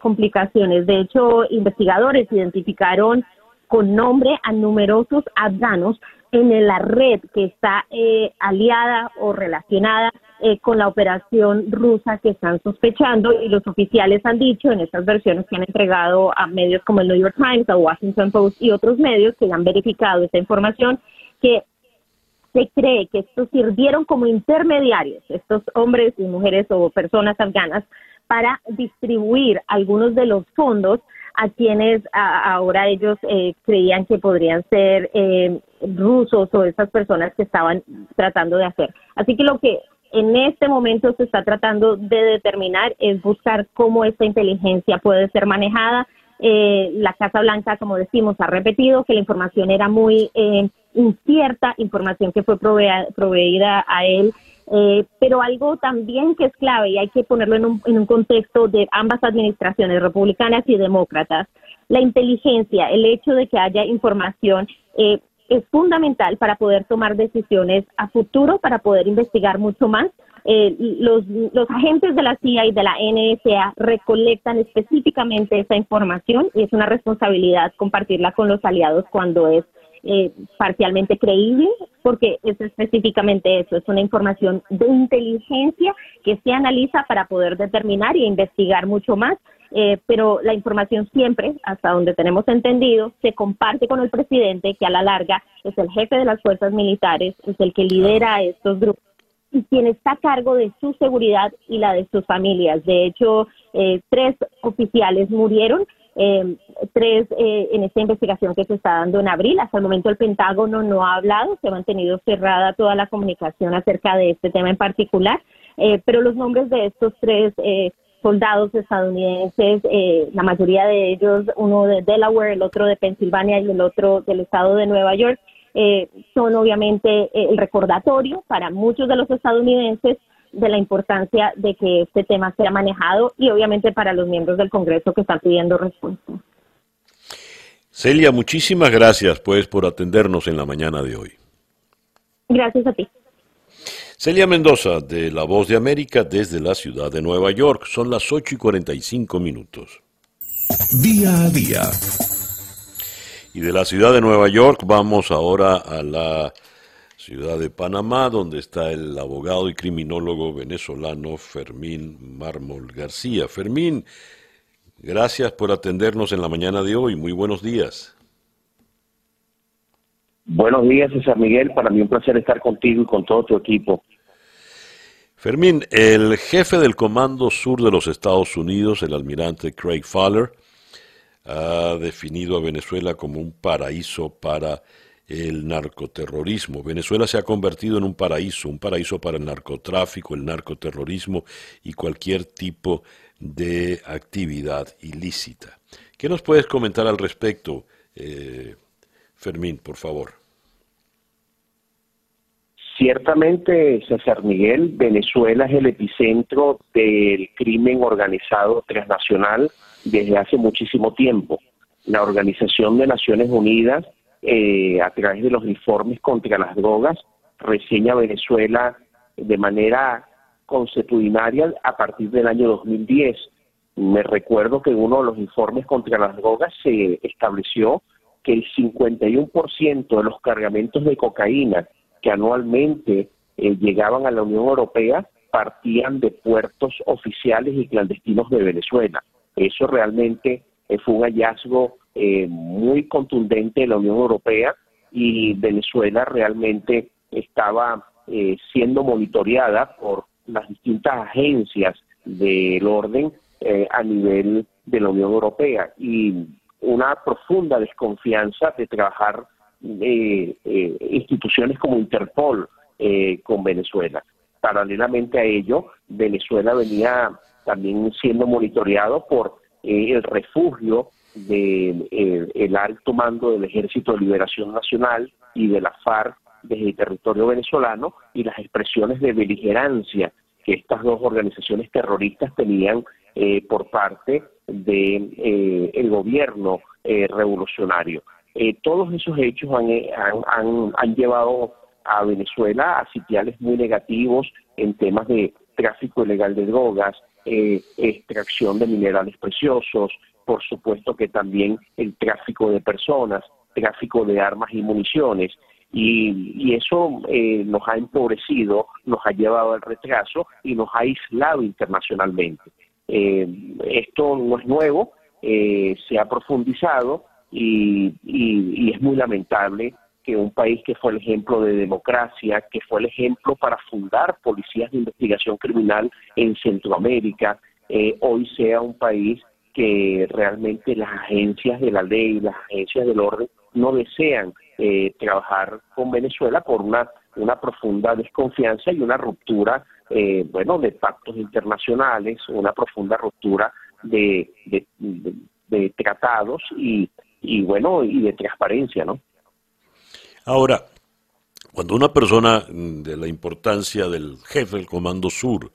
complicaciones. De hecho, investigadores identificaron con nombre a numerosos afganos en la red que está eh, aliada o relacionada eh, con la operación rusa que están sospechando y los oficiales han dicho en estas versiones que han entregado a medios como el New York Times, a Washington Post y otros medios que han verificado esta información que se cree que estos sirvieron como intermediarios, estos hombres y mujeres o personas afganas, para distribuir algunos de los fondos a quienes ahora ellos eh, creían que podrían ser eh, rusos o esas personas que estaban tratando de hacer. Así que lo que en este momento se está tratando de determinar es buscar cómo esta inteligencia puede ser manejada. Eh, la Casa Blanca, como decimos, ha repetido que la información era muy incierta, información que fue proveída a él eh, pero algo también que es clave y hay que ponerlo en un, en un contexto de ambas administraciones, republicanas y demócratas, la inteligencia, el hecho de que haya información eh, es fundamental para poder tomar decisiones a futuro, para poder investigar mucho más. Eh, los, los agentes de la CIA y de la NSA recolectan específicamente esa información y es una responsabilidad compartirla con los aliados cuando es eh, parcialmente creíble, porque es específicamente eso, es una información de inteligencia que se analiza para poder determinar y investigar mucho más, eh, pero la información siempre, hasta donde tenemos entendido, se comparte con el presidente, que a la larga es el jefe de las fuerzas militares, es el que lidera estos grupos y quien está a cargo de su seguridad y la de sus familias. De hecho, eh, tres oficiales murieron eh, tres eh, en esta investigación que se está dando en abril. Hasta el momento el Pentágono no ha hablado, se ha mantenido cerrada toda la comunicación acerca de este tema en particular, eh, pero los nombres de estos tres eh, soldados estadounidenses, la mayoría de ellos, uno de Delaware, el otro de Pensilvania y el otro del estado de Nueva York, son obviamente el recordatorio para muchos de los estadounidenses de la importancia de que este tema sea manejado y obviamente para los miembros del Congreso que están pidiendo respuesta. Celia, muchísimas gracias pues por atendernos en la mañana de hoy. Gracias a ti. Celia Mendoza, de La Voz de América, desde la ciudad de Nueva York. Son las 8 y 45 minutos. Día a día. Y de la ciudad de Nueva York vamos ahora a la ciudad de Panamá, donde está el abogado y criminólogo venezolano Fermín Mármol García. Fermín, gracias por atendernos en la mañana de hoy. Muy buenos días. Buenos días, César Miguel. Para mí un placer estar contigo y con todo tu equipo. Fermín, el jefe del Comando Sur de los Estados Unidos, el almirante Craig Fowler, ha definido a Venezuela como un paraíso para el narcoterrorismo. Venezuela se ha convertido en un paraíso, un paraíso para el narcotráfico, el narcoterrorismo y cualquier tipo de actividad ilícita. ¿Qué nos puedes comentar al respecto, eh, Fermín, por favor? Ciertamente, César Miguel, Venezuela es el epicentro del crimen organizado transnacional desde hace muchísimo tiempo. La Organización de Naciones Unidas, eh, a través de los informes contra las drogas, reseña Venezuela de manera consuetudinaria a partir del año 2010. Me recuerdo que uno de los informes contra las drogas se estableció que el 51% de los cargamentos de cocaína que anualmente eh, llegaban a la Unión Europea partían de puertos oficiales y clandestinos de Venezuela. Eso realmente eh, fue un hallazgo eh, muy contundente de la Unión Europea y Venezuela realmente estaba siendo monitoreada por las distintas agencias del orden a nivel de la Unión Europea y una profunda desconfianza de trabajar eh, eh, instituciones como Interpol eh, con Venezuela. Paralelamente a ello, Venezuela venía también siendo monitoreado por eh, el refugio del de, el alto mando del Ejército de Liberación Nacional y de la FARC desde el territorio venezolano y las expresiones de beligerancia que estas dos organizaciones terroristas tenían eh, por parte del de, el gobierno eh, revolucionario. Eh, todos esos hechos eh, han, han, han, llevado a Venezuela a sitiales muy negativos en temas de tráfico ilegal de drogas, eh, extracción de minerales preciosos, por supuesto que también el tráfico de personas, tráfico de armas y municiones. Y, y eso eh, nos ha empobrecido, nos ha llevado al retraso y nos ha aislado internacionalmente. Eh, esto no es nuevo, eh, se ha profundizado y, y, y es muy lamentable que un país que fue el ejemplo de democracia, que fue el ejemplo para fundar policías de investigación criminal en Centroamérica, eh, hoy sea un país que realmente las agencias de la ley, las agencias del orden, no desean eh, trabajar con Venezuela por una, una profunda desconfianza y una ruptura, eh, bueno, de pactos internacionales, una profunda ruptura de, de, tratados y, y bueno, y de transparencia, ¿no? Ahora, cuando una persona de la importancia del jefe del Comando Sur,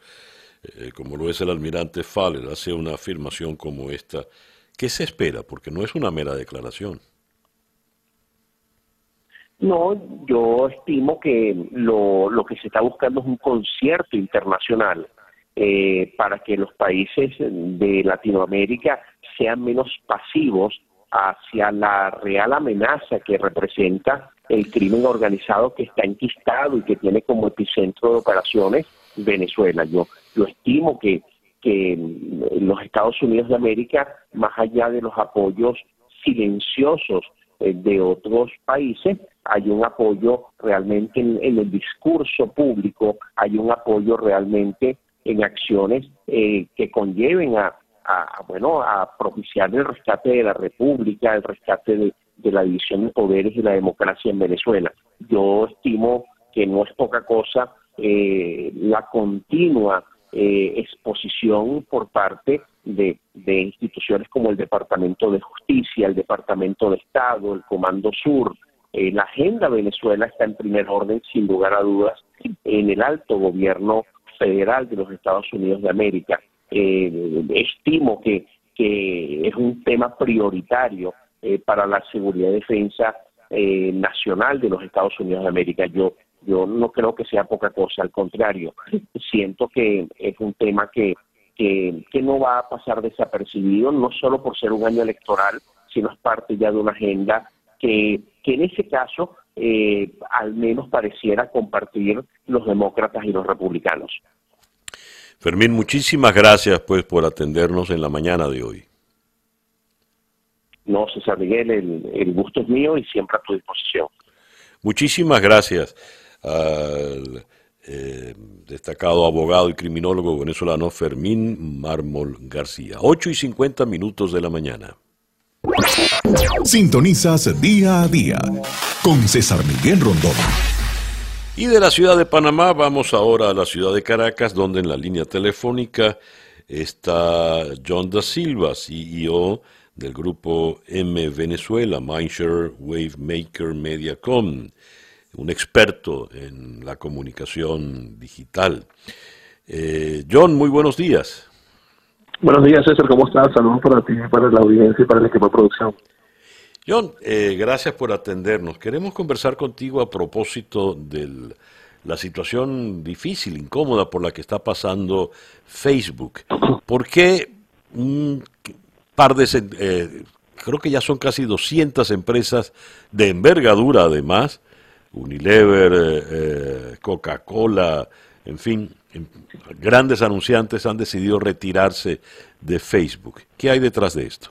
eh, como lo es el almirante Faller, hace una afirmación como esta, ¿qué se espera? Porque no es una mera declaración. No, yo estimo que lo, lo que se está buscando es un concierto internacional eh, para que los países de Latinoamérica sean menos pasivos hacia la real amenaza que representa el crimen organizado que está enquistado y que tiene como epicentro de operaciones Venezuela. Yo, yo estimo que, que los Estados Unidos de América, más allá de los apoyos silenciosos de otros países, hay un apoyo realmente en, el discurso público, hay un apoyo realmente en acciones eh, que conlleven a, bueno, a propiciar el rescate de la República, el rescate de, de, la división de poderes y la democracia en Venezuela. Yo estimo que no es poca cosa eh, la continua eh, exposición por parte de, instituciones como el Departamento de Justicia, el Departamento de Estado, el Comando Sur. Eh, la agenda Venezuela está en primer orden, sin lugar a dudas, en el alto gobierno federal de los Estados Unidos de América eh, estimo que, que es un tema prioritario eh, para la seguridad y defensa nacional de los Estados Unidos de América. Yo, Yo no creo que sea poca cosa, al contrario, siento que es un tema que, que, que no va a pasar desapercibido, no solo por ser un año electoral, sino es parte ya de una agenda que, que en ese caso eh, al menos pareciera compartir los demócratas y los republicanos. Fermín, muchísimas gracias pues por atendernos en la mañana de hoy. No, César Miguel, el, gusto es mío y siempre a tu disposición. Muchísimas gracias al eh, destacado abogado y criminólogo venezolano Fermín Mármol García. 8 y 50 minutos de la mañana. Sintonizas día a día con César Miguel Rondón. Y de la ciudad de Panamá vamos ahora a la ciudad de Caracas, donde en la línea telefónica está John da Silva, CEO del grupo M Venezuela, Mindshare Wavemaker Mediacom, un experto en la comunicación digital. Eh, John, muy buenos días. Buenos días, César, ¿cómo estás? Saludos para ti, para la audiencia y para el equipo de producción. John, eh, gracias por atendernos. Queremos conversar contigo a propósito de la situación difícil, incómoda por la que está pasando Facebook. ¿Por qué un par de, eh, creo que ya son casi 200 empresas de envergadura además, Unilever, eh, Coca-Cola, en fin, grandes anunciantes han decidido retirarse de Facebook. ¿Qué hay detrás de esto?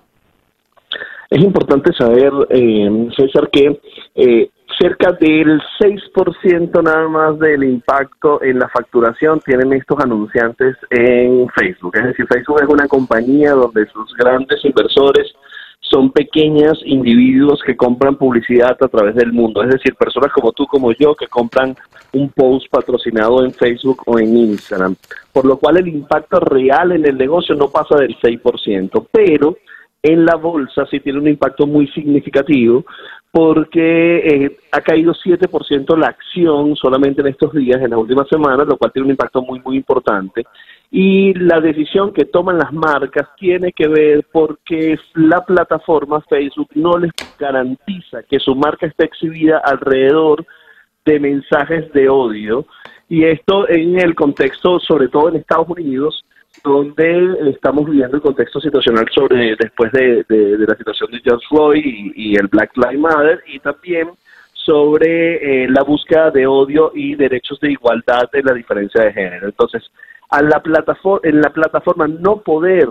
Es importante saber, eh, César, que eh, cerca del 6% nada más del impacto en la facturación tienen estos anunciantes en Facebook. Es decir, Facebook es una compañía donde sus grandes inversores son pequeños individuos que compran publicidad a través del mundo, es decir, personas como tú, como yo, que compran un post patrocinado en Facebook o en Instagram, por lo cual el impacto real en el negocio no pasa del 6%, pero en la bolsa sí tiene un impacto muy significativo porque eh, ha caído 7% la acción solamente en estos días, en las últimas semanas, lo cual tiene un impacto muy, muy importante y la decisión que toman las marcas tiene que ver porque la plataforma Facebook no les garantiza que su marca esté exhibida alrededor de mensajes de odio y esto en el contexto, sobre todo en Estados Unidos, donde estamos viviendo el contexto situacional sobre después de, la situación de George Floyd y, el Black Lives Matter y también sobre eh, la búsqueda de odio y derechos de igualdad en la diferencia de género. Entonces, a la plataforma, en la plataforma no poder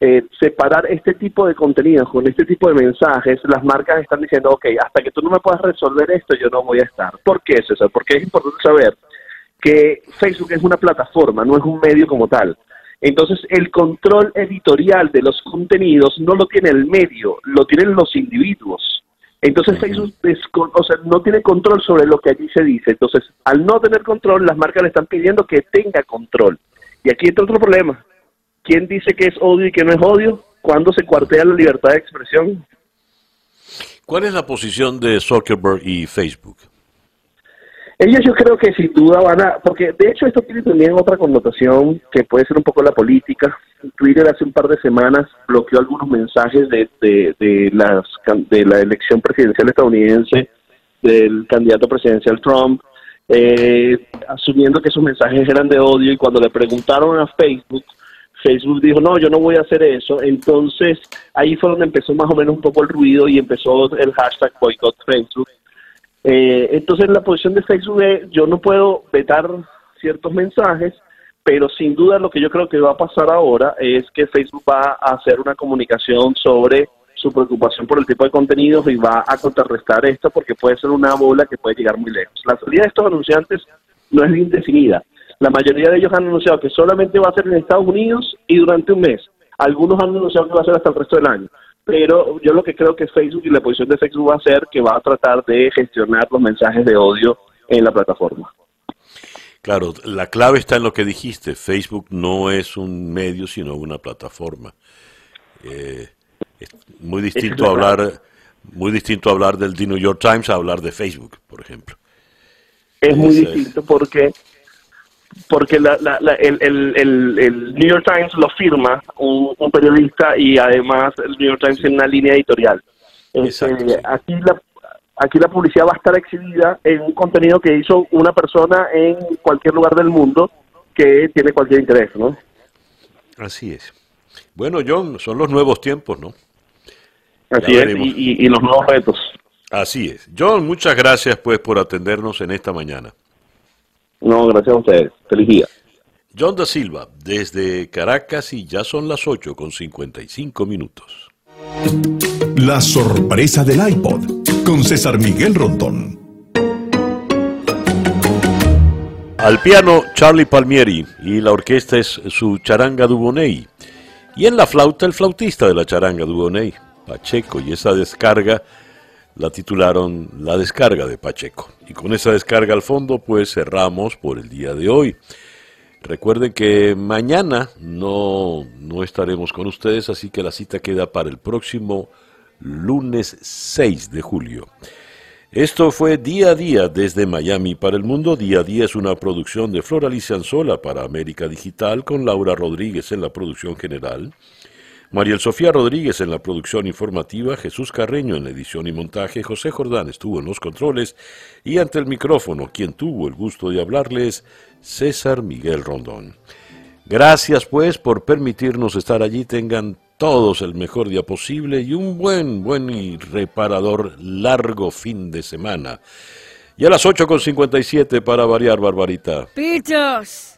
eh, separar este tipo de contenidos con este tipo de mensajes, las marcas están diciendo, ok, hasta que tú no me puedas resolver esto, yo no voy a estar. ¿Por qué, César? Porque es importante saber que Facebook es una plataforma, no es un medio como tal. Entonces, el control editorial de los contenidos no lo tiene el medio, lo tienen los individuos. Entonces Facebook o sea, no tiene control sobre lo que allí se dice. Entonces, al no tener control, las marcas le están pidiendo que tenga control. Y aquí entra otro problema. ¿Quién dice que es odio y que no es odio? ¿Cuándo se cuartea la libertad de expresión? ¿Cuál es la posición de Zuckerberg y Facebook? Ellos yo creo que sin duda van a, porque de hecho esto tiene también otra connotación que puede ser un poco la política. Twitter hace un par de semanas bloqueó algunos mensajes de, de, las, de la elección presidencial estadounidense del candidato presidencial Trump eh, asumiendo que esos mensajes eran de odio y cuando le preguntaron a Facebook, Facebook dijo, no, yo no voy a hacer eso. Entonces ahí fue donde empezó más o menos un poco el ruido y empezó el hashtag boycott Facebook. Eh, entonces la posición de Facebook es, yo no puedo vetar ciertos mensajes, pero sin duda lo que yo creo que va a pasar ahora es que Facebook va a hacer una comunicación sobre su preocupación por el tipo de contenidos y va a contrarrestar esto porque puede ser una bola que puede llegar muy lejos. La salida de estos anunciantes no es indefinida. La mayoría de ellos han anunciado que solamente va a ser en Estados Unidos y durante un mes. Algunos han anunciado que va a ser hasta el resto del año. Pero yo lo que creo que Facebook y la posición de Facebook va a ser que va a tratar de gestionar los mensajes de odio en la plataforma. Claro, la clave está en lo que dijiste. Facebook no es un medio, sino una plataforma. Eh, muy distinto hablar, muy distinto hablar del The New York Times a hablar de Facebook, por ejemplo. Es muy distinto porque porque la, el, el, el, New York Times lo firma un, periodista y además el New York Times tiene una línea editorial. Este, aquí la, aquí la publicidad va a estar exhibida en un contenido que hizo una persona en cualquier lugar del mundo que tiene cualquier interés, ¿no? Así es. Bueno, John, son los nuevos tiempos, ¿no? Así es, y, y, los nuevos retos. Así es. John, muchas gracias pues por atendernos en esta mañana. No, gracias a ustedes. Feliz día. John da Silva, desde Caracas y ya son las 8 con 55 minutos. La sorpresa del iPod con César Miguel Rondón. Al piano Charlie Palmieri y la orquesta es su charanga Dubonnet. Y en la flauta el flautista de la charanga Dubonnet, Pacheco, y esa descarga la titularon La descarga de Pacheco. Y con esa descarga al fondo pues cerramos por el día de hoy. Recuerden que mañana no, no estaremos con ustedes, así que la cita queda para el próximo lunes 6 de julio. Esto fue Día a Día desde Miami para el Mundo. Día a Día es una producción de Flora Alicia Anzola para América Digital con Laura Rodríguez en la producción general. Mariel Sofía Rodríguez en la producción informativa, Jesús Carreño en la edición y montaje, José Jordán estuvo en los controles y ante el micrófono, quien tuvo el gusto de hablarles, César Miguel Rondón. Gracias pues por permitirnos estar allí, tengan todos el mejor día posible y un buen, buen y reparador largo fin de semana. Y a las 8.57 para variar, Barbarita. Pitos.